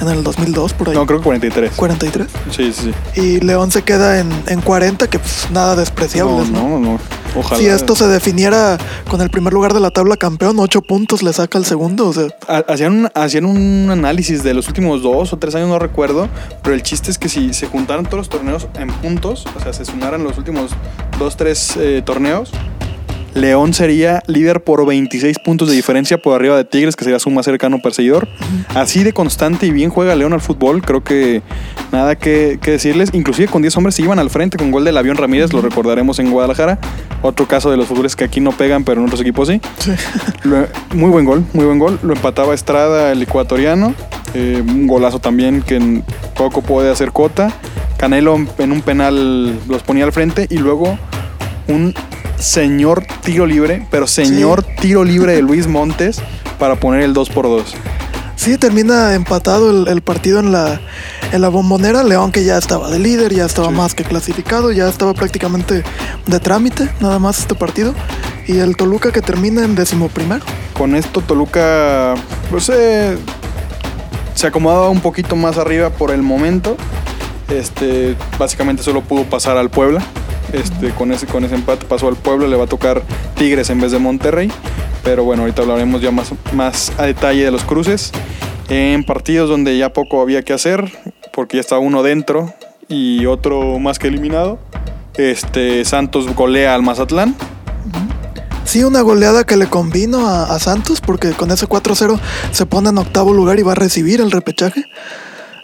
en el 2002 por ahí. No, creo que 43. 43. Sí, sí, sí. Y León se queda en, en 40, que pues nada despreciable. No, no, no. Ojalá. Si esto se definiera con el primer lugar de la tabla campeón, 8 puntos le saca el segundo. O sea, Ha- Hacían un, hacían un análisis de los últimos dos o tres años, no recuerdo, pero el chiste es que si se juntaran todos los torneos en puntos, o sea, se sumaran los últimos dos, tres eh, torneos, León sería líder por 26 puntos de diferencia por arriba de Tigres, que sería su más cercano perseguidor. Así de constante y bien juega León al fútbol, creo que nada que, que decirles. Inclusive con 10 hombres se iban al frente con gol del avión Ramírez, lo recordaremos en Guadalajara. Otro caso de los futbolistas que aquí no pegan, pero en otros equipos sí. sí. Lo- muy buen gol, muy buen gol. Lo empataba Estrada, el ecuatoriano. Eh, un golazo también que poco puede hacer Cota. Canelo en un penal los ponía al frente y luego un señor tiro libre, pero señor tiro libre de Luis Montes. para poner el 2 por 2 Sí, termina empatado el, el partido en la, en la bombonera. León que ya estaba de líder, ya estaba más que clasificado, ya estaba prácticamente de trámite, nada más este partido. Y el Toluca que termina en décimo primero. Con esto Toluca pues, eh, se acomodaba un poquito más arriba por el momento. Este, básicamente solo pudo pasar al Puebla. Este, con, ese, con ese empate pasó al Puebla, le va a tocar Tigres en vez de Monterrey. Pero bueno, ahorita hablaremos ya más, más a detalle de los cruces. En partidos donde ya poco había que hacer, porque ya estaba uno dentro y otro más que eliminado. Este, Santos golea al Mazatlán. Sí, una goleada que le convino a, a Santos, porque con ese 4-0 se pone en octavo lugar y va a recibir el repechaje.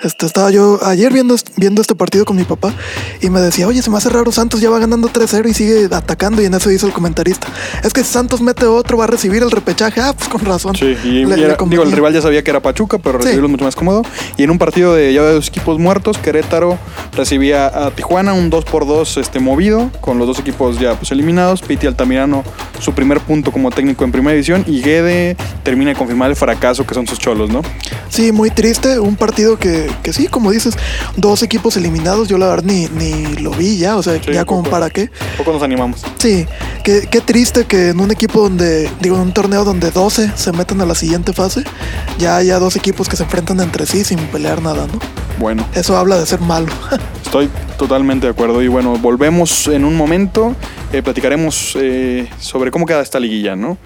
Este, estaba yo ayer viendo, viendo este partido con mi papá y me decía, oye, se me hace raro, Santos ya va ganando 3-0 y sigue atacando. Y en eso dice el comentarista, es que si Santos mete otro, va a recibir el repechaje. Ah, pues con razón. Sí, y Le- y era- digo, el rival ya sabía que era Pachuca, pero Sí. recibirlo mucho más cómodo. Y en un partido de ya de dos equipos muertos, Querétaro recibía a Tijuana, un 2 por 2 este, movido, con los dos equipos ya pues, eliminados. Piti Altamirano, su primer punto como técnico en primera división. Y Guede termina de confirmar el fracaso que son sus cholos, ¿no? Sí, muy triste. Un partido que, que sí, como dices, dos equipos eliminados. Yo la verdad ni, ni lo vi ya, o sea, Sí, ya como poco. para qué. Poco nos animamos. Sí, qué, qué triste que en un equipo donde, digo, en un torneo donde 12 se meten a la siguiente fase, ya haya dos equipos que se enfrentan entre sí sin pelear nada, ¿no? Bueno, Eso habla de ser malo. estoy totalmente de acuerdo. Y bueno, volvemos en un momento. eh, platicaremos eh, sobre cómo queda esta liguilla, ¿no?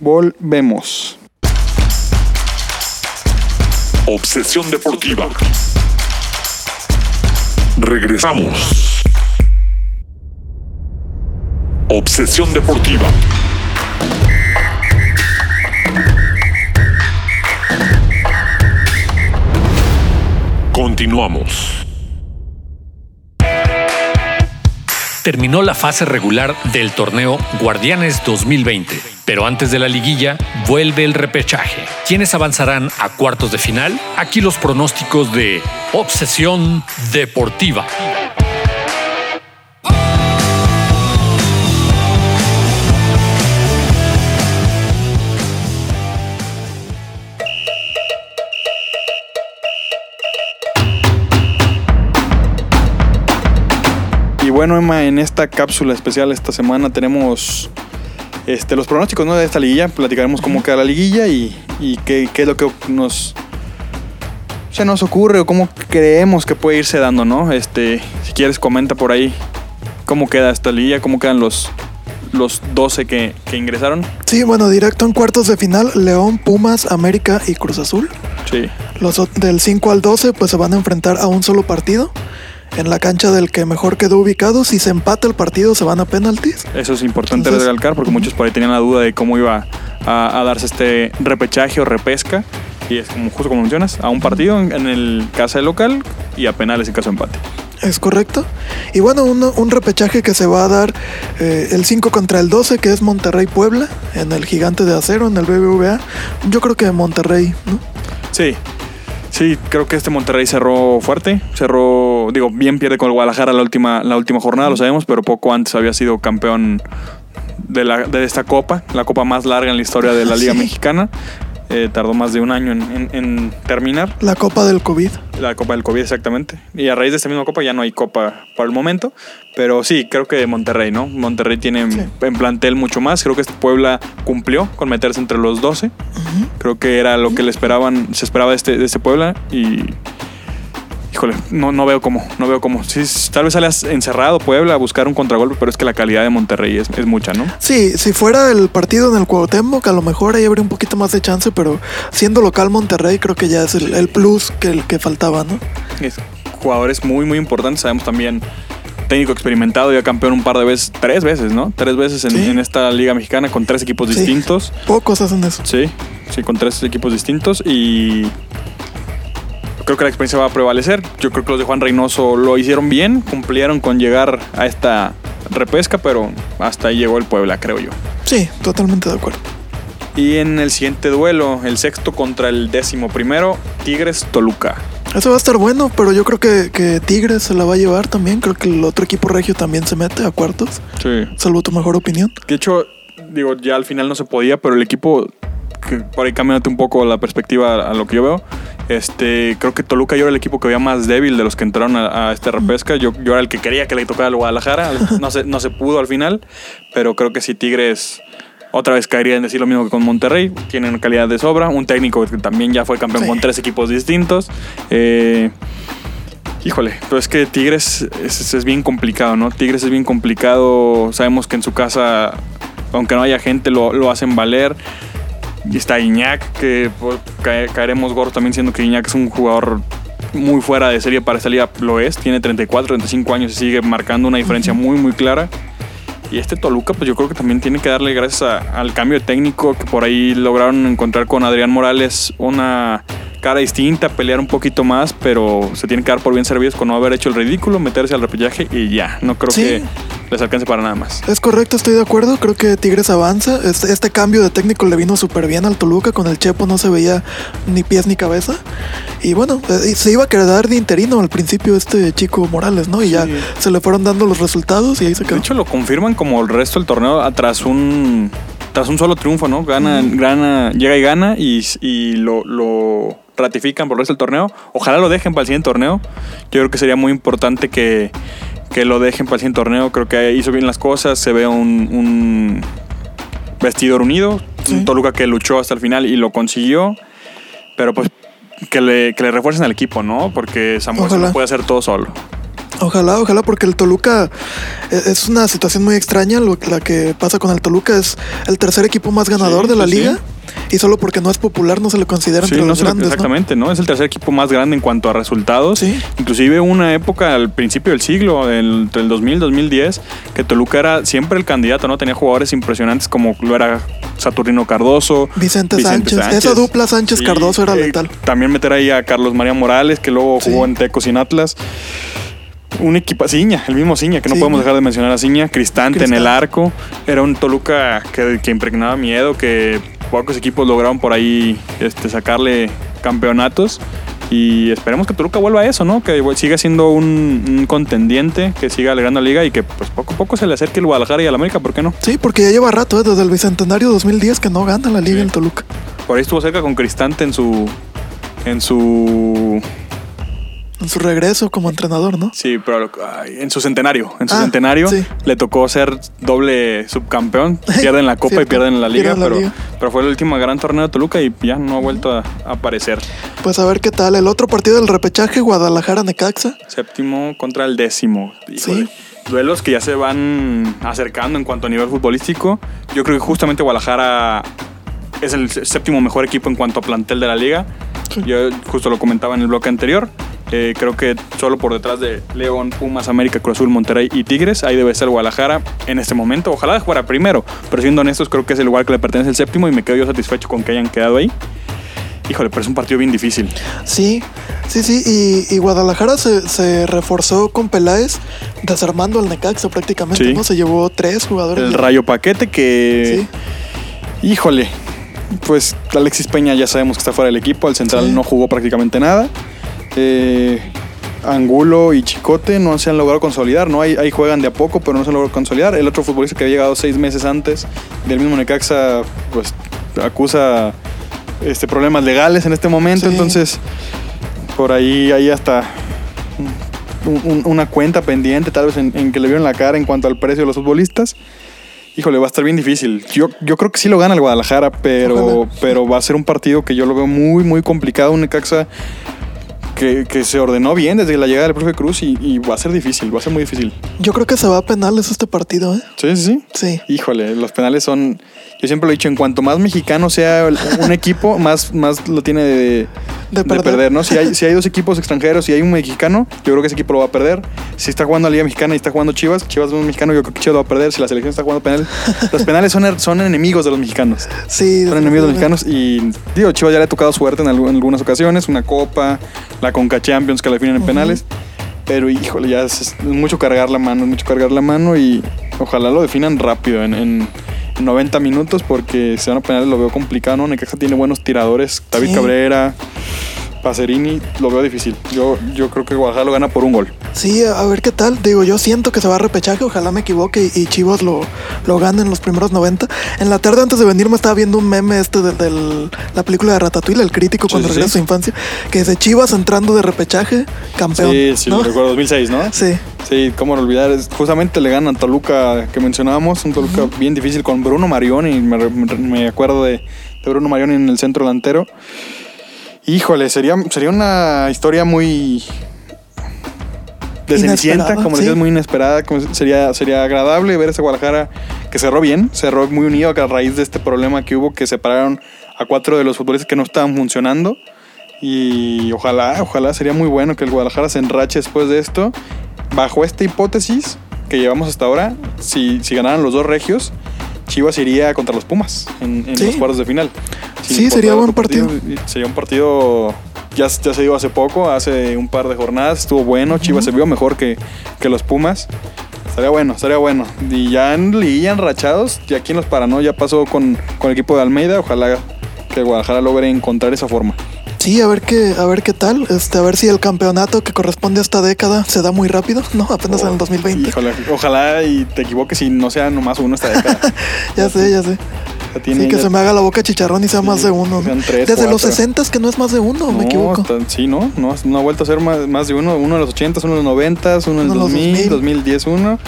Volvemos. Obsesión deportiva. Regresamos. Obsesión deportiva. Continuamos. Terminó la fase regular del torneo Guardianes 2020, pero antes de la liguilla vuelve el repechaje. ¿Quiénes avanzarán a cuartos de final? Aquí los pronósticos de Obsesión Deportiva. Y bueno, Emma, en esta cápsula especial esta semana tenemos este, los pronósticos ¿no? de esta liguilla. Platicaremos cómo queda la liguilla y, y qué, qué es lo que nos se nos ocurre o cómo creemos que puede irse dando, ¿no? Este, si quieres comenta por ahí cómo queda esta liguilla, cómo quedan los, los 12 que, que ingresaron. Sí, bueno, directo en cuartos de final, León, Pumas, América y Cruz Azul. Sí. Los del 5 al 12 pues se van a enfrentar a un solo partido. En la cancha del que mejor quedó ubicado, si se empata el partido se van a penaltis. Eso es importante Entonces- recalcar porque muchos por ahí tenían la duda de cómo iba a, a darse este repechaje o repesca. Y es como justo como mencionas, a un partido en, en el casa del local y a penales en caso de empate. Es correcto. Y bueno, uno- un repechaje que se va a dar eh, el 5 contra el 12, que es Monterrey-Puebla, en el Gigante de Acero, en el BBVA. Yo creo que Monterrey, ¿no? Sí, sí, creo que este Monterrey cerró fuerte. Cerró, digo, bien pierde con el Guadalajara la última, la última jornada, lo sabemos, pero poco antes había sido campeón de, la, de esta copa, la copa más larga en la historia de la Liga Sí. Mexicana. Eh, tardó más de un año en, en- en terminar. La Copa del COVID. La Copa del COVID, exactamente. Y a raíz de esta misma Copa ya no hay Copa por el momento. Pero sí, creo que Monterrey, ¿no? Monterrey tiene Sí. en plantel mucho más. Creo que este Puebla cumplió con meterse entre los 12. Creo que era lo que le esperaban, se esperaba de este, de este Puebla. Y. Híjole, no, no veo cómo, no veo cómo. Sí, tal vez sales encerrado Puebla a buscar un contragolpe, pero es que la calidad de Monterrey es, es mucha, ¿no? Sí, si fuera el partido en el Cuauhtémoc, a lo mejor ahí habría un poquito más de chance, pero siendo local Monterrey, creo que ya es el, el plus que, el que faltaba, ¿no? Es jugadores muy, muy importantes. Sabemos también técnico experimentado, ya campeón un par de veces, tres veces, ¿no? Tres veces en, Sí. en esta liga mexicana con tres equipos Sí. distintos. Pocos hacen eso. Sí, sí, con tres equipos distintos y creo que la experiencia va a prevalecer. Yo creo que los de Juan Reynoso lo hicieron bien, cumplieron con llegar a esta repesca, pero hasta ahí llegó el Puebla, creo yo. Sí, totalmente de acuerdo. Y en el siguiente duelo, el sexto contra el décimo primero, Tigres Toluca. Eso va a estar bueno, pero yo creo que, que Tigres se la va a llevar también. Creo que el otro equipo regio también se mete a cuartos. Sí. Salvo tu mejor opinión. De hecho, digo, ya al final no se podía, pero el equipo que por ahí cambiándote un poco la perspectiva a lo que yo veo. Este, creo que Toluca yo era el equipo que había más débil de los que entraron a, a esta repesca. Yo, yo era el que quería que le tocara al Guadalajara. No se, no se pudo al final, pero creo que si Tigres otra vez caería en decir lo mismo que con Monterrey. Tienen calidad de sobra. Un técnico que también ya fue campeón Sí. con tres equipos distintos. Eh, híjole, pero es que Tigres es, es bien complicado, ¿no? Tigres es bien complicado. Sabemos que en su casa, aunque no haya gente, lo, lo hacen valer. Y está Iñak, que pues, cae- caeremos gordos también siendo que Iñak es un jugador muy fuera de serie para esta liga. Lo es, tiene 34, 35 años y sigue marcando una diferencia muy, muy clara. Y este Toluca, pues yo creo que también tiene que darle gracias a- al cambio de técnico que por ahí lograron encontrar con Adrián Morales una cara distinta, pelear un poquito más, pero se tienen que dar por bien servidos con no haber hecho el ridículo, meterse al repechaje y ya. No creo Sí. que les alcance para nada más. Es correcto, estoy de acuerdo. Creo que Tigres avanza. Este, este cambio de técnico le vino súper bien al Toluca. Con el Chepo no se veía ni pies ni cabeza. Y bueno, eh, se iba a quedar de interino al principio este chico Morales, ¿no? Y ya se le fueron dando los resultados y ahí se De quedó. hecho, lo confirman como el resto del torneo a- tras un tras un solo triunfo, ¿no? Gana, gana, llega y gana y, y lo, lo ratifican por el resto del torneo. Ojalá lo dejen para el siguiente torneo. Yo creo que sería muy importante que, que lo dejen para el siguiente torneo. Creo que hizo bien las cosas. Se ve un, un vestidor unido. Sí. Un Toluca que luchó hasta el final y lo consiguió. Pero pues que le, que le refuercen al equipo, ¿no? Porque Samuel no puede hacer todo solo. Ojalá, ojalá, porque el Toluca eh, es una situación muy extraña. Lo, la que pasa con el Toluca es el tercer equipo más ganador Sí, de la sí, sí. liga. Y solo porque no es popular no se le considera entre no los grandes. exactamente, ¿no? Es el tercer equipo más grande en cuanto a resultados. Sí. Inclusive una época al principio del siglo, entre el 2000 y 2010, que Toluca era siempre el candidato, ¿no? Tenía jugadores impresionantes como lo era Saturnino Cardoso. Vicente Sánchez. Esa dupla Sánchez-Cardoso era eh, letal. También meter ahí a Carlos María Morales, que luego jugó en Tecos y en Atlas. Un equipo, Ciña, el mismo Ciña, que no Ciña. podemos dejar de mencionar a Ciña, Cristante, en el arco. Era un Toluca que, que impregnaba miedo, que pocos equipos lograron por ahí este, sacarle campeonatos. Y esperemos que Toluca vuelva a eso, ¿no? Que siga siendo un, un contendiente, que siga alegrando la liga y que pues poco a poco se le acerque el Guadalajara y al América, ¿por qué no? Sí, porque ya lleva rato, ¿eh? desde el Bicentenario 2010 que no gana la liga Sí. el Toluca. Por ahí estuvo cerca con Cristante en su. En su. En su regreso como entrenador, ¿no? Sí, pero ay, en su centenario. En su Ah, centenario sí. le tocó ser doble subcampeón. Pierden la Copa y pierden la Liga, la pero, liga. pero fue el último gran torneo de Toluca y ya no ha vuelto a aparecer. Pues a ver qué tal. El otro partido del repechaje, Guadalajara-Necaxa. Séptimo contra el décimo. Híjole. Sí. Duelos que ya se van acercando en cuanto a nivel futbolístico. Yo creo que justamente Guadalajara es el séptimo mejor equipo en cuanto a plantel de la liga. Sí. Yo justo lo comentaba en el bloque anterior. Eh, creo que solo por detrás de León, Pumas, América, Cruz Azul, Monterrey y Tigres, ahí debe ser Guadalajara en este momento. Ojalá fuera primero, pero siendo honestos, creo que es el lugar que le pertenece el séptimo y me quedo yo satisfecho con que hayan quedado ahí. Híjole, pero es un partido bien difícil. Sí, sí, sí. Y, y Guadalajara se, se reforzó con Peláez, desarmando al Necaxa prácticamente, Sí. ¿no? Se llevó tres jugadores. El Rayo Paquete que... Sí. Híjole, pues Alexis Peña ya sabemos que está fuera del equipo, el central Sí. no jugó prácticamente nada. Eh, Angulo y Chicote no se han logrado consolidar, ¿no? Ahí, ahí juegan de a poco, pero no se han logrado consolidar. El otro futbolista que había llegado seis meses antes del mismo Necaxa, pues acusa este, problemas legales en este momento, Sí. entonces por ahí hay hasta un- un- una cuenta pendiente, tal vez en, en que le vieron la cara en cuanto al precio de los futbolistas. Híjole, va a estar bien difícil. Yo, yo creo que sí lo gana el Guadalajara, pero, Ojalá. pero va a ser un partido que yo lo veo muy, muy complicado. Un Necaxa que, que se ordenó bien desde la llegada del profe Cruz y, y va a ser difícil, va a ser muy difícil. Yo creo que se va a penales este partido, ¿eh? Sí, sí, sí. Sí. Híjole, los penales son. Yo siempre lo he dicho, en cuanto más mexicano sea un equipo, más, más lo tiene de, De de perder. ¿no? Si hay, si hay dos equipos extranjeros y hay un mexicano, yo creo que ese equipo lo va a perder. Si está jugando a Liga Mexicana y está jugando Chivas, Chivas es un mexicano, yo creo que Chivas lo va a perder. Si la selección está jugando penales, los penales son, son enemigos de los mexicanos. Sí. Son enemigos de los mexicanos y digo, Chivas ya le ha tocado suerte en, algu- en algunas ocasiones, una copa, la Conca Champions que la definen en penales. Pero híjole, ya es, es mucho cargar la mano, es mucho cargar la mano y ojalá lo definan rápido en, en 90 minutos porque si van a penales lo veo complicado, ¿no? Necaxa tiene buenos tiradores, David Sí. Cabrera, Pacerini lo veo difícil. Yo, yo creo que Guadalajara lo gana por un gol. Sí, a ver qué tal. Digo, yo siento que se va a repechaje, ojalá me equivoque y, Chivas lo, lo gane en los primeros 90. En la tarde antes de venir me estaba viendo un meme este de, del- la película de Ratatouille, el crítico cuando sí, regresa a su infancia, que dice Chivas entrando de repechaje, campeón. Sí, sí, ¿no? lo recuerdo, 2006, ¿no? Sí. Sí, cómo no olvidar. Justamente le ganan a Toluca que mencionábamos, un Toluca bien difícil con Bruno Marioni. Me, me acuerdo de, de Bruno Marioni en el centro delantero. Híjole, sería, sería una historia muy. de Cenicienta, Inesperada, como sí. decías, muy inesperada. como sería, sería agradable ver ese Guadalajara que cerró bien, cerró muy unido a raíz de este problema que hubo, que separaron a cuatro de los futbolistas que no estaban funcionando. Y ojalá, ojalá sería muy bueno que el Guadalajara se enrache después de esto. Bajo esta hipótesis que llevamos hasta ahora, si, si ganaran los dos regios, Chivas iría contra los Pumas en, en Sí. los cuartos de final. Sin Sí, sería buen partido. Sería un partido, ya, ya se dio hace poco, hace un par de jornadas, estuvo bueno, Chivas se vio mejor que, que los Pumas. Estaría bueno, estaría bueno. Y ya en liguilla enrachados, y aquí en los Paraná ya pasó con, con el equipo de Almeida, ojalá que Guadalajara logre encontrar esa forma. Sí, a ver qué, a ver qué tal, este, a ver si el campeonato que corresponde a esta década se da muy rápido, ¿no? Apenas en el 2020. Híjole, ojalá y te equivoques y no sea nomás uno esta década. Ya sé, ya sé. Tiene- Sí, que se me haga la boca chicharrón y sea Sí, más de uno. ¿no? sean tres, Desde los cuatro. 60 que no es más de uno, me equivoco. tan- sí, ¿no? No, no ha vuelto a ser más, más de uno. Uno de los 80, uno de los 90, uno de los 2000, 2000. 2010 uno.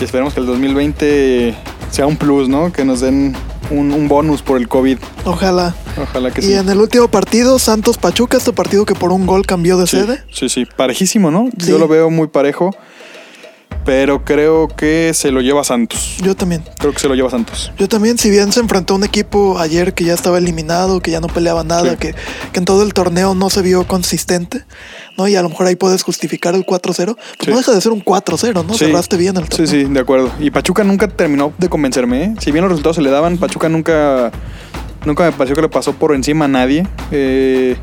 Y esperemos que el 2020 sea un plus, ¿no? Que nos den un, un bonus por el COVID. Ojalá. Ojalá que Y sí. en el último partido, Santos Pachuca, este partido que por un gol cambió de Sí, sede. sí, sí, parejísimo, ¿no? Sí. Yo lo veo muy parejo, pero creo que se lo lleva Santos. Yo también. Creo que se lo lleva Santos. Yo también, si bien se enfrentó a un equipo ayer que ya estaba eliminado, que ya no peleaba nada, Sí. que, que en todo el torneo no se vio consistente, ¿no? Y a lo mejor ahí puedes justificar el 4-0. Pues Sí. no deja de ser un 4-0, ¿no? Sí. Cerraste bien el Sí, torneo. sí, de acuerdo. Y Pachuca nunca terminó de convencerme. ¿eh? Si bien los resultados se le daban, Pachuca nunca, nunca me pareció que le pasó por encima a nadie. Eh,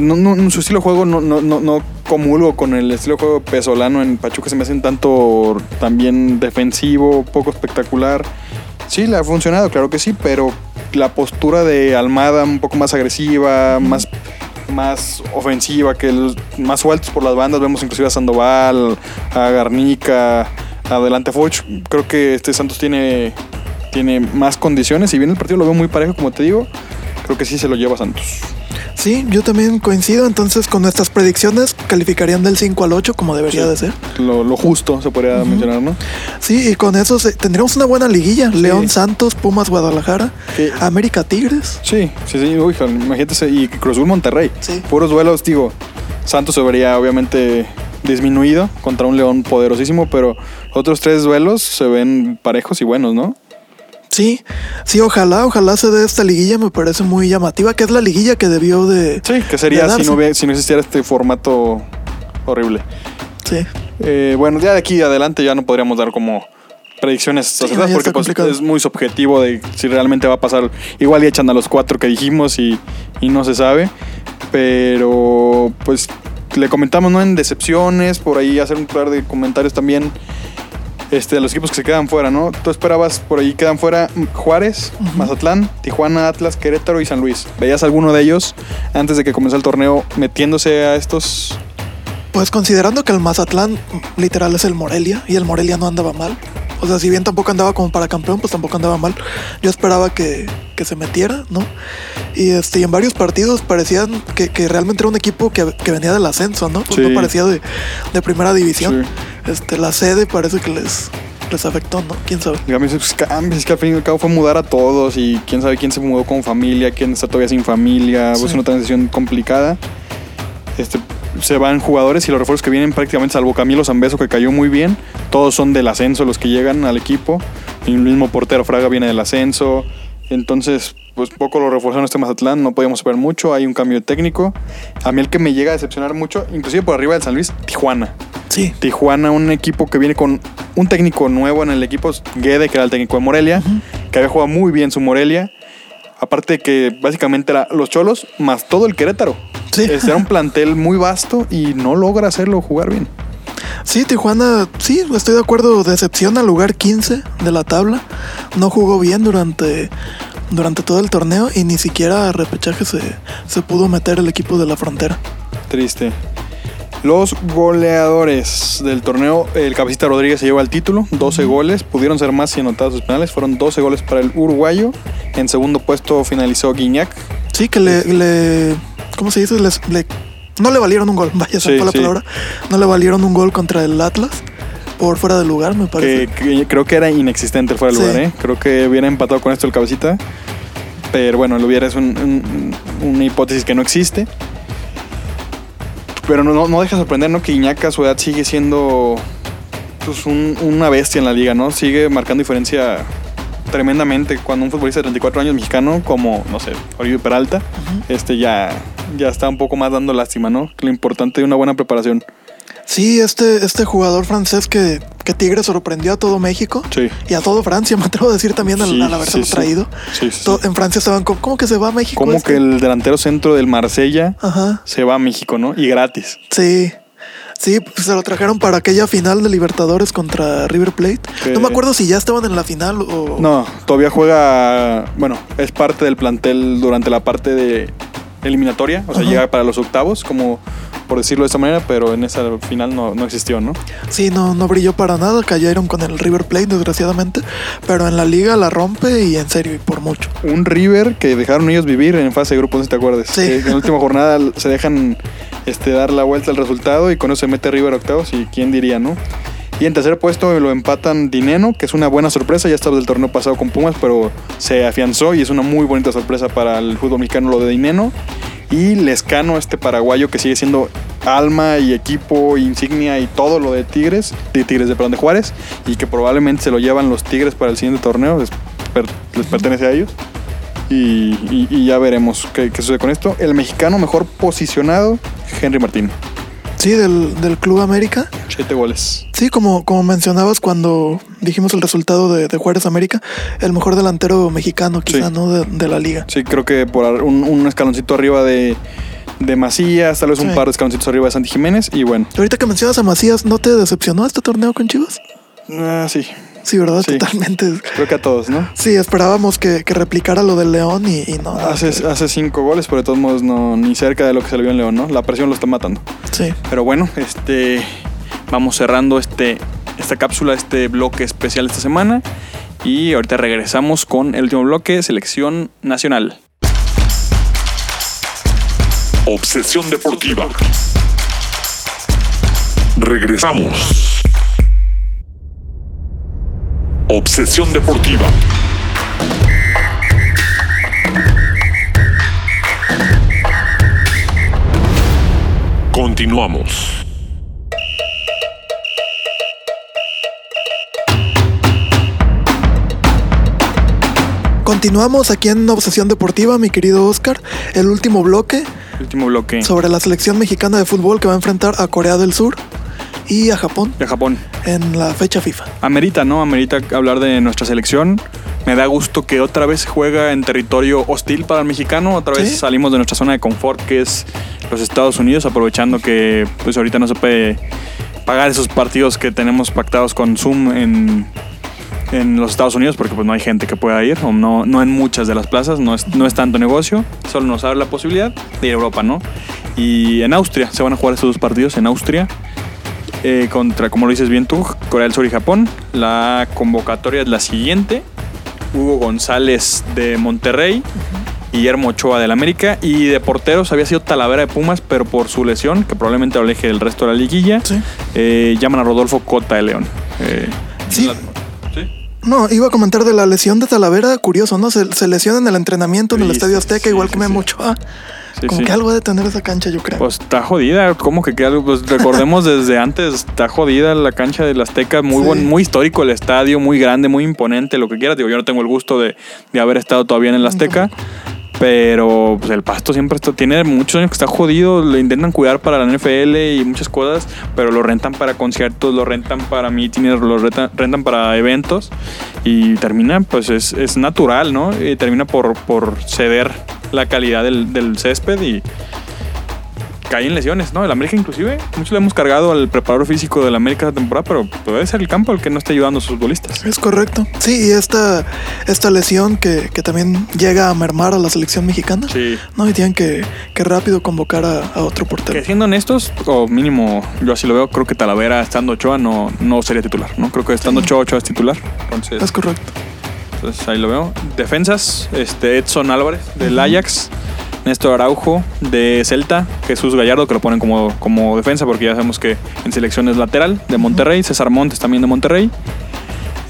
no, no, su estilo de juego no, no, no, no comulgo con el estilo de juego pesolano en Pachuca. Se me hace un tanto también defensivo, poco espectacular. Sí, le ha funcionado, claro que sí, pero la postura de Almada un poco más agresiva, más, más ofensiva, que los más sueltos por las bandas. Vemos inclusive a Sandoval, a Garnica, adelante Foch. Creo que este Santos tiene, tiene más condiciones. Si bien el partido lo veo muy parejo, como te digo, creo que sí se lo lleva Santos. Sí, yo también coincido. Entonces, con nuestras predicciones, calificarían del 5 al 8, como debería Sí. de ser. Lo, lo justo se podría mencionar, ¿no? Sí, y con eso se- tendríamos una buena liguilla. León Santos, Pumas Guadalajara. América Tigres. Sí, sí, sí, uy, imagínate, y Cruz Azul Monterrey. Sí. Puros duelos, digo, Santos se vería obviamente disminuido contra un León poderosísimo, pero otros tres duelos se ven parejos y buenos, ¿no? Sí, sí, ojalá, ojalá se dé esta liguilla, me parece muy llamativa, que es la liguilla que debió de... Sí, que sería si no, si no existiera este formato horrible. Sí, Eh, bueno, ya de aquí adelante ya no podríamos dar como predicciones Sí, no, porque pues, es muy subjetivo de si realmente va a pasar. Igual y echan a los cuatro que dijimos y, y no se sabe. Pero pues le comentamos ¿no? en decepciones, por ahí hacer un par de comentarios también este, de los equipos que se quedan fuera, ¿no? Tú esperabas por ahí quedan fuera Juárez, Mazatlán, Tijuana, Atlas, Querétaro y San Luis. ¿Veías alguno de ellos antes de que comenzara el torneo metiéndose a estos? pues considerando que el Mazatlán literal es el Morelia y el Morelia no andaba mal. O sea, si bien tampoco andaba como para campeón, pues tampoco andaba mal. Yo esperaba que, que se metiera, ¿no? Y este, y en varios partidos parecían que, que realmente era un equipo que, que venía del ascenso, ¿no? Pues Sí. no parecía de, de primera división. Sí. Este, la sede parece que les, les afectó, ¿no? ¿Quién sabe? Digamos, pues, cambios, es que al fin y al cabo fue mudar a todos y quién sabe quién se mudó con familia, quién está todavía sin familia, Sí. es una transición complicada. Este, se van jugadores y los refuerzos que vienen prácticamente, salvo Camilo Zambeso que cayó muy bien, todos son del ascenso los que llegan al equipo. El mismo portero Fraga viene del ascenso. Entonces, pues poco lo reforzaron este Mazatlán, no podíamos saber mucho, hay un cambio técnico. A mí el que me llega a decepcionar mucho, inclusive por arriba del San Luis, Tijuana. Sí, Tijuana, un equipo que viene con un técnico nuevo en el equipo, Guede, que era el técnico de Morelia, que había jugado muy bien su Morelia. Aparte que básicamente era los Cholos más todo el Querétaro. Sí. Este era un plantel muy vasto y no logra hacerlo jugar bien. Sí, Tijuana, sí, estoy de acuerdo. Decepciona al lugar 15 de la tabla. No jugó bien durante, durante todo el torneo y ni siquiera a repechaje se, se pudo meter el equipo de la frontera. Triste. Los goleadores del torneo, el cabecita Rodríguez se lleva el título, 12 goles, pudieron ser más si anotados sus penales, fueron 12 goles para el uruguayo. En segundo puesto finalizó Guiñac. Sí, que le, le ¿cómo se dice? Les- le- no le valieron un gol, vaya, se Sí, fue la sí. palabra. No le valieron un gol contra el Atlas por fuera de lugar, me parece. que, que creo que era inexistente el fuera de Sí. lugar, ¿eh? Creo que viene empatado con esto el cabecita. Pero bueno, el hubiera es un- un- una hipótesis que no existe. Pero no, no, deja sorprender, ¿no? Que Iñaka a su edad sigue siendo pues, un- una bestia en la liga, ¿no? Sigue marcando diferencia tremendamente cuando un futbolista de 34 años mexicano como, no sé, Oribe Peralta, este ya, ya está un poco más dando lástima, ¿no? Lo importante de una buena preparación. Sí, este, este jugador francés que, que Tigre sorprendió a todo México Sí. y a todo Francia, me atrevo a decir también al, Sí, al haberse sí, traído. En Francia estaban como, ¿cómo que se va a México? Como este? que el delantero centro del Marsella Ajá, se va a México, ¿no? Y gratis. sí. Sí, pues se lo trajeron para aquella final de Libertadores contra River Plate. Que- No me acuerdo si ya estaban en la final o... No, todavía juega, bueno, es parte del plantel durante la parte de eliminatoria, o sea, Ajá. llega para los octavos, como por decirlo de esta manera, pero en esa final no, no existió, ¿no? Sí, no, no brilló para nada. Cayeron con el River Plate, desgraciadamente. Pero en la liga la rompe y en serio, y por mucho. Un River que dejaron ellos vivir en fase de grupos, si te acuerdas. Sí. Que en la última jornada se dejan este, dar la vuelta al resultado y con eso se mete River octavos y quién diría, ¿no? Y en tercer puesto lo empatan Dineno, que es una buena sorpresa, ya estaba del torneo pasado con Pumas, pero se afianzó y es una muy bonita sorpresa para el fútbol mexicano lo de Dineno. Y Lescano, este paraguayo que sigue siendo alma y equipo, insignia y todo lo de Tigres, de Tigres de perdón, de Juárez, y que probablemente se lo llevan los Tigres para el siguiente torneo, les, per- les pertenece a ellos. Y, y- y ya veremos qué, qué sucede con esto. El mexicano mejor posicionado, Henry Martín. Sí, del, del Club América. Siete goles. Sí, como, como mencionabas cuando dijimos el resultado de, de Juárez América, el mejor delantero mexicano, quizá, Sí. ¿no? De, de la liga. Sí, creo que por un, un escaloncito arriba de, de Macías, tal vez un par de escaloncitos arriba de Santi Jiménez. Y bueno, Ahorita que mencionas a Macías, ¿no te decepcionó este torneo con Chivas? ah, sí, Sí, ¿verdad? Sí. Totalmente. creo que a todos, ¿no? Sí, esperábamos que, que replicara lo del León y, y no. que hace cinco goles, pero de todos modos no, ni cerca de lo que se le vio en León, ¿no? La presión lo está matando. Sí. Pero bueno, este vamos cerrando este, esta cápsula, este bloque especial esta semana. Y ahorita regresamos con el último bloque, selección nacional. Obsesión deportiva. Regresamos. Obsesión deportiva. Continuamos. Continuamos aquí en Obsesión Deportiva, mi querido Oscar. El último bloque Último bloque. sobre la selección mexicana de fútbol que va a enfrentar a Corea del Sur y a Japón De Japón. en la fecha FIFA. Amerita, ¿no? Amerita hablar de nuestra selección. Me da gusto que otra vez juega en territorio hostil para el mexicano. Otra vez Sí. salimos de nuestra zona de confort, que es los Estados Unidos, aprovechando que pues ahorita no se puede pagar esos partidos que tenemos pactados con Zoom en, en los Estados Unidos, porque pues no hay gente que pueda ir, o no, no en muchas de las plazas, no es, no es tanto negocio, solo nos abre la posibilidad de ir a Europa, ¿no? Y en Austria, se van a jugar estos dos partidos en Austria eh, contra, como lo dices bien tú, Corea del Sur y Japón. La convocatoria es la siguiente. Hugo González de Monterrey, Guillermo Ochoa del América y de porteros había sido Talavera de Pumas, pero por su lesión, que probablemente lo aleje del resto de la liguilla, Sí. eh, llaman a Rodolfo Cota de León. Eh, Sí. la- ¿sí? No, iba a comentar de la lesión de Talavera, curioso, ¿no? Se, se lesiona en el entrenamiento en el Estadio Azteca, sí, igual sí, que Memo sí. Ochoa. Sí, Como que algo ha de tener esa cancha, yo creo. Pues está jodida, ¿cómo que algo? Pues recordemos desde antes, está jodida la cancha del Azteca, muy buen, muy histórico el estadio, muy grande, muy imponente, lo que quieras. Digo, yo no tengo el gusto de, de haber estado todavía en el Azteca, pero pues, el pasto siempre está, tiene muchos años que está jodido, lo intentan cuidar para la NFL y muchas cosas, pero lo rentan para conciertos, lo rentan para mítines, lo rentan, rentan para eventos y termina, pues es, es natural, ¿no? Y termina por, por ceder la calidad del, del césped y cae en lesiones, ¿no? El América inclusive, muchos le hemos cargado al preparador físico del América esta temporada, pero puede ser el campo el que no está ayudando a sus futbolistas. Es correcto. Sí, y esta, esta lesión que, que también llega a mermar a la selección mexicana. Sí. No, y tienen que, que rápido convocar a, a otro portero. Que siendo honestos, o mínimo, yo así lo veo, creo que Talavera estando Ochoa no, no sería titular, ¿no? Creo que estando Ochoa, Ochoa es titular. Entonces, Es correcto. Entonces ahí lo veo. Defensas, este Edson Álvarez del Ajax, Néstor Araujo de Celta, Jesús Gallardo, que lo ponen como, como defensa porque ya sabemos que en selección es lateral, de Monterrey, César Montes también de Monterrey,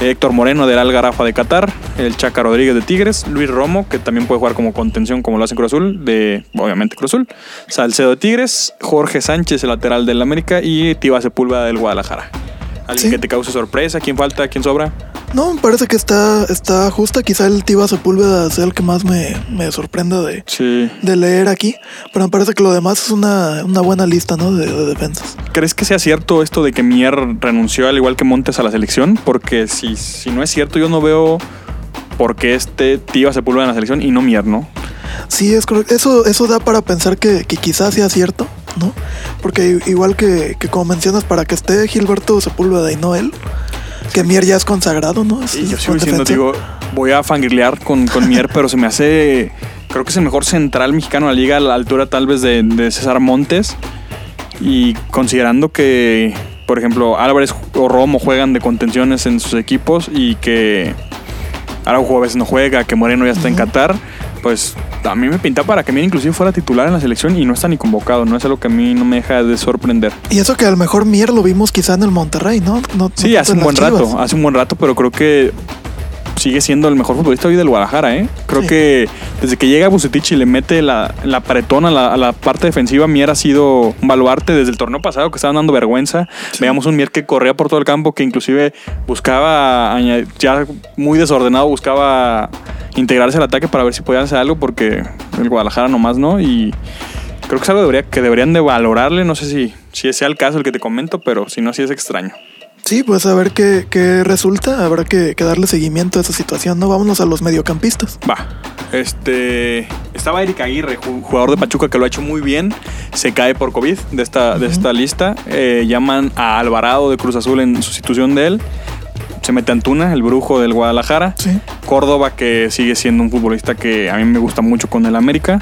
Héctor Moreno del Algarafa de Qatar, el Chaca Rodríguez de Tigres, Luis Romo, que también puede jugar como contención como lo hace Cruz Azul, de obviamente Cruz Azul, Salcedo de Tigres, Jorge Sánchez, el lateral del América, y Tiva Sepúlveda del Guadalajara. Alguien Sí. que te cause sorpresa, ¿quién falta? ¿Quién sobra? No, me parece que está, está justa. Quizá el Tiva Sepúlveda sea el que más me, me sorprenda de, Sí. de leer aquí. Pero me parece que lo demás es una, una buena lista, ¿no? De, de defensas. ¿Crees que sea cierto esto de que Mier renunció al igual que Montes a la selección? Porque si, si no es cierto, yo no veo por qué este Tiva Sepúlveda en la selección y no Mier, ¿no? Sí, es correcto. Eso, eso da para pensar que, que quizás sea cierto, ¿no? Porque igual que, que como mencionas, para que esté Gilberto Sepúlveda y no él, que Mier ya es consagrado, ¿no? Es- Y yo sigo diciendo, digo, voy a fangirlear con, con Mier, pero se me hace. Creo que es el mejor central mexicano de la liga a la altura tal vez de, de César Montes. Y considerando que, por ejemplo, Álvarez o Romo juegan de contenciones en sus equipos y que Araujo a veces no juega, que Moreno ya está en Qatar, pues a mí me pinta para que Mier inclusive fuera titular en la selección y no está ni convocado. No es algo que a mí no me deja de sorprender. Y eso que a lo mejor Mier lo vimos quizá en el Monterrey, ¿no? Sí, hace un buen rato, hace un buen rato, pero creo que sigue siendo el mejor futbolista hoy del Guadalajara, ¿eh? Creo Sí. que desde que llega Bucetich y le mete la, la a la, a la parte defensiva, Mier ha sido un baluarte desde el torneo pasado que estaban dando vergüenza. Veíamos un Mier que corría por todo el campo, que inclusive buscaba, ya muy desordenado, buscaba integrarse al ataque para ver si podían hacer algo, porque el Guadalajara nomás no, y creo que es algo que deberían de valorarle, no sé si, si sea el caso el que te comento, pero si no, sí es extraño. Sí, pues a ver qué, qué resulta. Habrá que, que darle seguimiento a esa situación, ¿no? Vámonos a los mediocampistas. Va. Este. Estaba Eric Aguirre, ju- jugador de Pachuca que lo ha hecho muy bien. Se cae por COVID de esta, de esta lista. Eh, llaman a Alvarado de Cruz Azul en sustitución de él. Se mete Antuna, el brujo del Guadalajara. Sí. Córdoba, que sigue siendo un futbolista que a mí me gusta mucho con el América.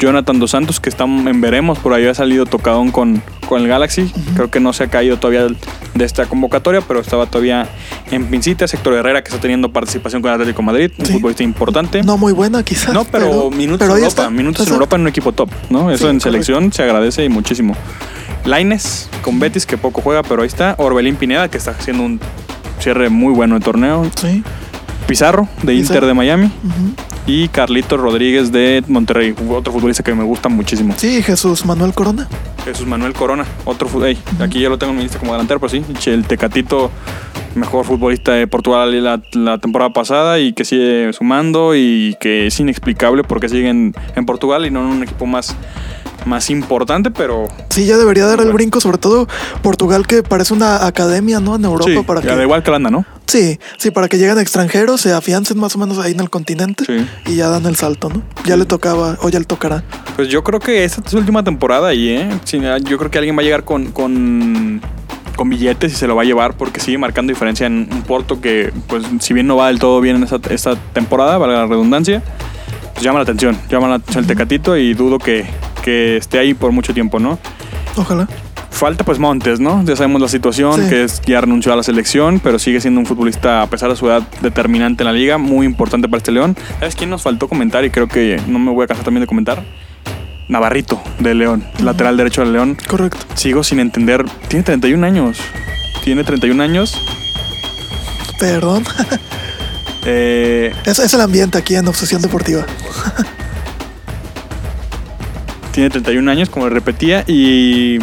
Jonathan Dos Santos, que está en veremos, por ahí ha salido tocadón con, con el Galaxy. Creo que no se ha caído todavía de esta convocatoria, pero estaba todavía en pincitas. Héctor Herrera, que está teniendo participación con el Atlético Madrid, un futbolista importante. No muy buena, quizás. No, pero, minutos pero en Europa, está. minutos en. Europa en un equipo top, ¿no? Eso Sí, en correcto. selección se agradece y muchísimo. Laines con Betis, que poco juega, pero ahí está. Orbelín Pineda, que está haciendo un cierre muy bueno de torneo. Sí. Pizarro, de Pizarro. Inter de Miami. Y Carlitos Rodríguez de Monterrey, otro futbolista que me gusta muchísimo. Sí, Jesús Manuel Corona. Jesús Manuel Corona, otro fu- ey, aquí ya lo tengo en mi lista como delantero, pero sí, el Tecatito, mejor futbolista de Portugal la, la temporada pasada y que sigue sumando y que es inexplicable porque sigue en, en Portugal y no en un equipo más, más importante, pero Sí, ya debería dar el brinco, sobre todo Portugal, que parece una academia, ¿no? En Europa, sí, para ya que. da igual que anda, ¿no? Sí, sí, para que lleguen extranjeros, se afiancen más o menos ahí en el continente Sí. y ya dan el salto, ¿no? Ya le tocaba, o ya le tocará. Pues yo creo que esta es su última temporada ahí, ¿eh? Yo creo que alguien va a llegar con, con, con billetes y se lo va a llevar porque sigue marcando diferencia en un Porto que, pues, si bien no va del todo bien en esta, esta temporada, valga la redundancia, pues llama la atención. Llama la atención el Tecatito y dudo que, que esté ahí por mucho tiempo, ¿no? Ojalá. Falta pues Montes, ¿no? Ya sabemos la situación, Sí. que es, ya renunció a la selección, pero sigue siendo un futbolista, a pesar de su edad, determinante en la liga, muy importante para este León. ¿Sabes quién nos faltó comentar? Y creo que no me voy a cansar también de comentar. Navarrito de León, lateral derecho del León. Correcto. Sigo sin entender. Tiene 31 años. Tiene 31 años. Perdón. Eh, es, es el ambiente aquí en Obsesión Deportiva. tiene 31 años, como repetía, y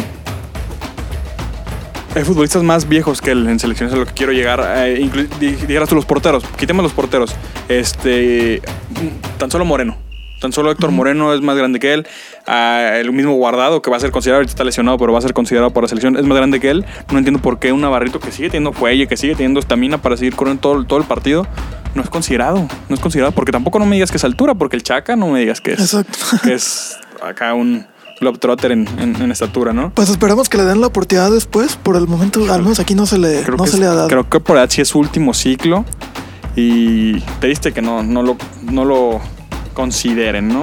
hay futbolistas más viejos que él en selecciones, a lo que quiero llegar. Eh, dijeras tú los porteros, quitemos los porteros. Este, tan solo Moreno. Tan solo Héctor Moreno es más grande que él. Ah, el mismo Guardado, que va a ser considerado, ahorita está lesionado, pero va a ser considerado por la selección, es más grande que él. No entiendo por qué un Navarrito que sigue teniendo fuelle, que sigue teniendo estamina para seguir corriendo todo, todo el partido, no es considerado. No es considerado, porque tampoco no me digas que es altura, porque el Chaca no me digas que es, Exacto. que es acá un, Globetrotter en, en, en estatura, ¿no? Pues esperemos que le den la oportunidad después. Por el momento, al menos aquí no se le, no se es- le ha dado. Creo que por sí es su último ciclo y triste que no, no, lo, no lo consideren, ¿no?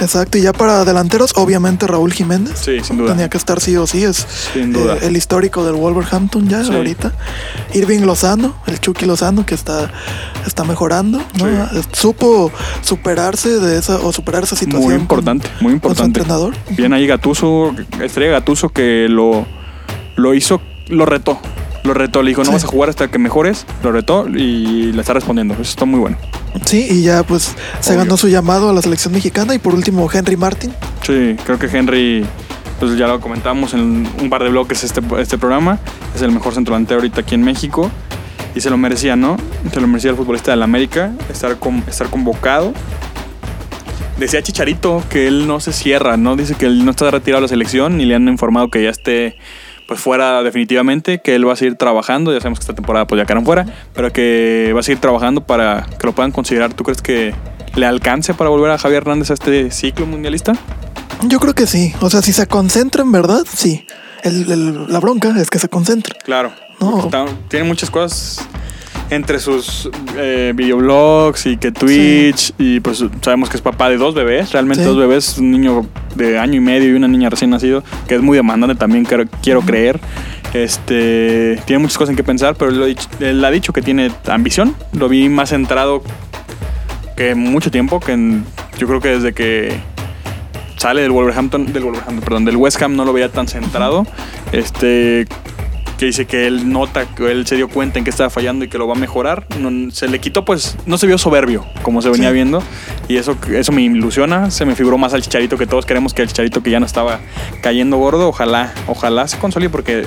Exacto, y ya para delanteros, obviamente Raúl Jiménez. Sí, sin duda. Tenía que estar sí o sí, es Sin duda. eh, el histórico del Wolverhampton ya Sí. ahorita. Irving Lozano, el Chucky Lozano que está, está mejorando, ¿no? Sí. Supo superarse de esa o superar esa situación. Muy con- importante, muy Con su importante. entrenador. Bien ahí Gatuso, Estrella Gatuso que lo, lo hizo, lo retó. Lo retó, le dijo, no Sí. vas a jugar hasta que mejores. Lo retó y le está respondiendo. Eso está muy bueno. Sí, y ya pues se Obvio. ganó su llamado a la selección mexicana. Y por último, Henry Martin. Sí, creo que Henry, pues ya lo comentamos en un par de bloques este, este programa, es el mejor centro delantero ahorita aquí en México y se lo merecía, ¿no? Se lo merecía el futbolista del América, estar, con, estar convocado. Decía Chicharito que él no se cierra, ¿no? Dice que él no está retirado de la selección ni le han informado que ya esté pues fuera definitivamente, que él va a seguir trabajando, ya sabemos que esta temporada pues ya quedaron fuera, pero que va a seguir trabajando para que lo puedan considerar. ¿Tú crees que le alcance para volver a Javier Hernández a este ciclo mundialista? Yo creo que sí. O sea, si se concentra en verdad, sí. El- el- la bronca es que se concentre. Claro. No. Está- tiene muchas cosas entre sus eh, videoblogs y que Twitch y pues sabemos que es papá de dos bebés, realmente Sí. dos bebés, un niño de año y medio y una niña recién nacido, que es muy demandante también quiero, quiero creer. Este tiene muchas cosas en que pensar, pero él, lo ha dicho- él ha dicho que tiene ambición. Lo vi más centrado que mucho tiempo, que en- yo creo que desde que sale del Wolverhampton, del Wolverhampton, perdón, del West Ham no lo veía tan centrado. Este que dice que él nota que él se dio cuenta en que estaba fallando y que lo va a mejorar. No- se le quitó, pues, no se vio soberbio como se venía Sí. viendo. Y eso, eso me ilusiona. Se me figuró más al chicharito que todos queremos que el chicharito que ya no estaba cayendo gordo. Ojalá, ojalá se consolide porque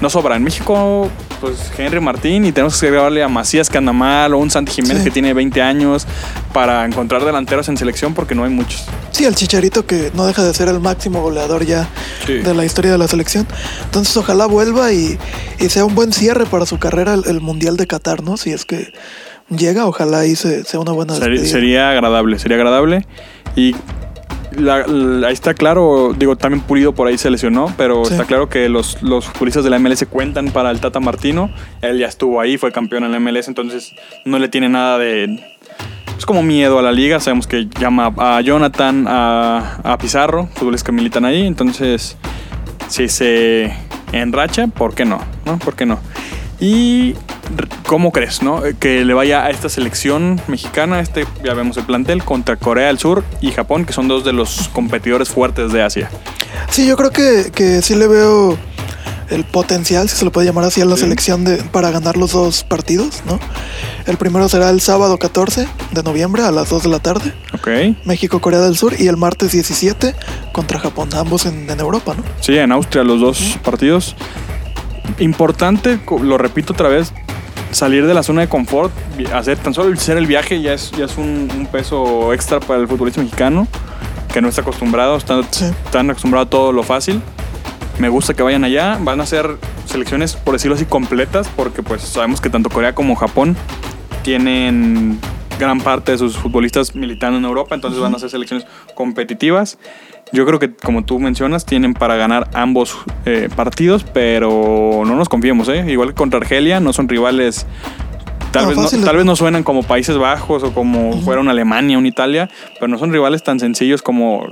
no sobra. En México, pues Henry Martín y tenemos que agregarle a Macías que anda mal o un Santi Jiménez Sí. que tiene 20 años para encontrar delanteros en selección porque no hay muchos. Sí, el Chicharito que no deja de ser el máximo goleador ya Sí. de la historia de la selección. Entonces ojalá vuelva y, y sea un buen cierre para su carrera el, el Mundial de Qatar, ¿no? Si es que llega, ojalá y se- sea una buena Sería, sería agradable, sería agradable. Y la- la- ahí está claro, digo, también Pulido por ahí se lesionó, pero Sí. está claro que los, los futbolistas de la MLS cuentan para el Tata Martino. Él ya estuvo ahí, fue campeón en la MLS, entonces no le tiene nada de... Es como miedo a la liga, sabemos que llama a Jonathan, a, a Pizarro, futbolistas que militan ahí, entonces si se enracha, ¿por qué no? ¿No? ¿Por qué no? Y ¿cómo crees, no? Que le vaya a esta selección mexicana, este ya vemos el plantel contra Corea del Sur y Japón, que son dos de los competidores fuertes de Asia. Sí, yo creo que, que sí le veo el potencial, si se lo puede llamar así, a la Sí. selección de, para ganar los dos partidos, ¿no? El primero será el sábado 14 de noviembre a las 2 de la tarde, ¿Ok? México-Corea del Sur, y el martes 17 contra Japón, ambos en, en Europa, ¿no? Sí, en Austria los dos partidos. Importante, lo repito otra vez, salir de la zona de confort, hacer tan solo hacer el viaje ya es, ya es un, un peso extra para el futbolista mexicano, que no está acostumbrado, está, Sí. están acostumbrados a todo lo fácil. Me gusta que vayan allá, van a ser selecciones, por decirlo así, completas, porque pues sabemos que tanto Corea como Japón tienen gran parte de sus futbolistas militando en Europa, entonces van a ser selecciones competitivas. Yo creo que, como tú mencionas, tienen para ganar ambos eh, partidos, pero no nos confiemos, ¿eh? Igual que contra Argelia, no son rivales. Tal, No, vez, no, tal vez no suenan como Países Bajos o como fuera una Alemania, una Italia, pero no son rivales tan sencillos como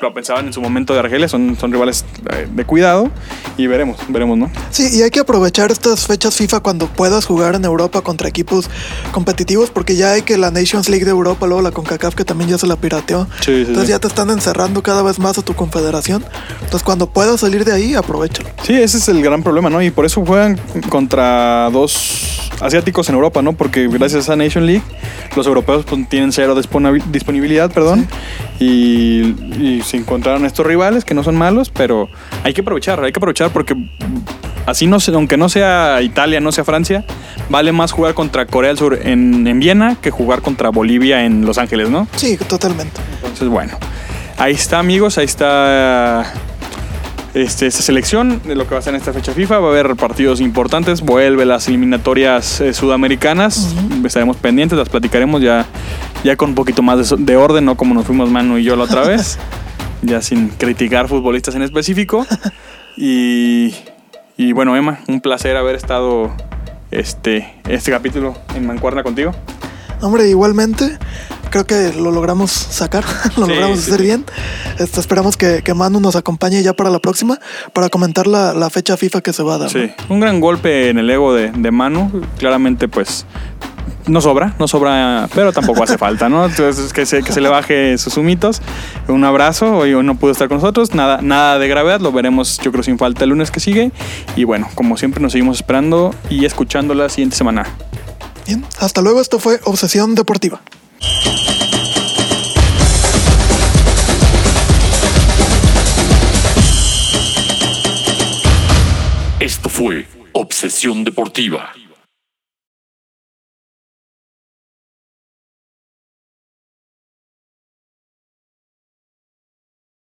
lo pensaban en su momento de Argelia. Son, son rivales eh, de cuidado y veremos, veremos, ¿no? Sí, y hay que aprovechar estas fechas FIFA cuando puedas jugar en Europa contra equipos competitivos, porque ya hay que la Nations League de Europa, luego la CONCACAF que también ya se la pirateó. Sí, sí, Entonces sí. ya te están encerrando cada vez más a tu confederación. Entonces cuando puedas salir de ahí, aprovechalo. Sí, ese es el gran problema, ¿no? Y por eso juegan contra dos asiáticos en Europa, ¿no? Porque gracias a Nation League, los europeos pues, tienen cero disponibilidad, perdón. Y, y se encontraron estos rivales que no son malos, pero hay que aprovechar, hay que aprovechar porque así no aunque no sea Italia, no sea Francia, vale más jugar contra Corea del Sur en, en Viena que jugar contra Bolivia en Los Ángeles, ¿no? Sí, totalmente. Entonces, bueno, ahí está, amigos, ahí está este, esta selección de lo que va a ser en esta fecha FIFA. Va a haber partidos importantes, vuelve las eliminatorias eh, sudamericanas, estaremos pendientes, las platicaremos ya, ya con un poquito más de orden, no como nos fuimos Manu y yo la otra vez. ya sin criticar futbolistas en específico. y, y bueno, Emma, un placer haber estado este, este capítulo en Mancuerna contigo. Hombre, igualmente, creo que lo logramos sacar, lo Sí, logramos sí, hacer sí. bien. Este, esperamos que, que Manu nos acompañe ya para la próxima, para comentar la, la fecha FIFA que se va a dar. ¿no? Sí, un gran golpe en el ego de, de Manu. Claramente, pues, no sobra, no sobra, pero tampoco hace falta, ¿no? Entonces, que se, que se le baje sus humitos. Un abrazo, hoy no pudo estar con nosotros, nada, nada de gravedad, lo veremos yo creo sin falta el lunes que sigue. Y bueno, como siempre nos seguimos esperando y escuchando la siguiente semana. Bien, hasta luego, esto fue Obsesión Deportiva. Esto fue Obsesión Deportiva.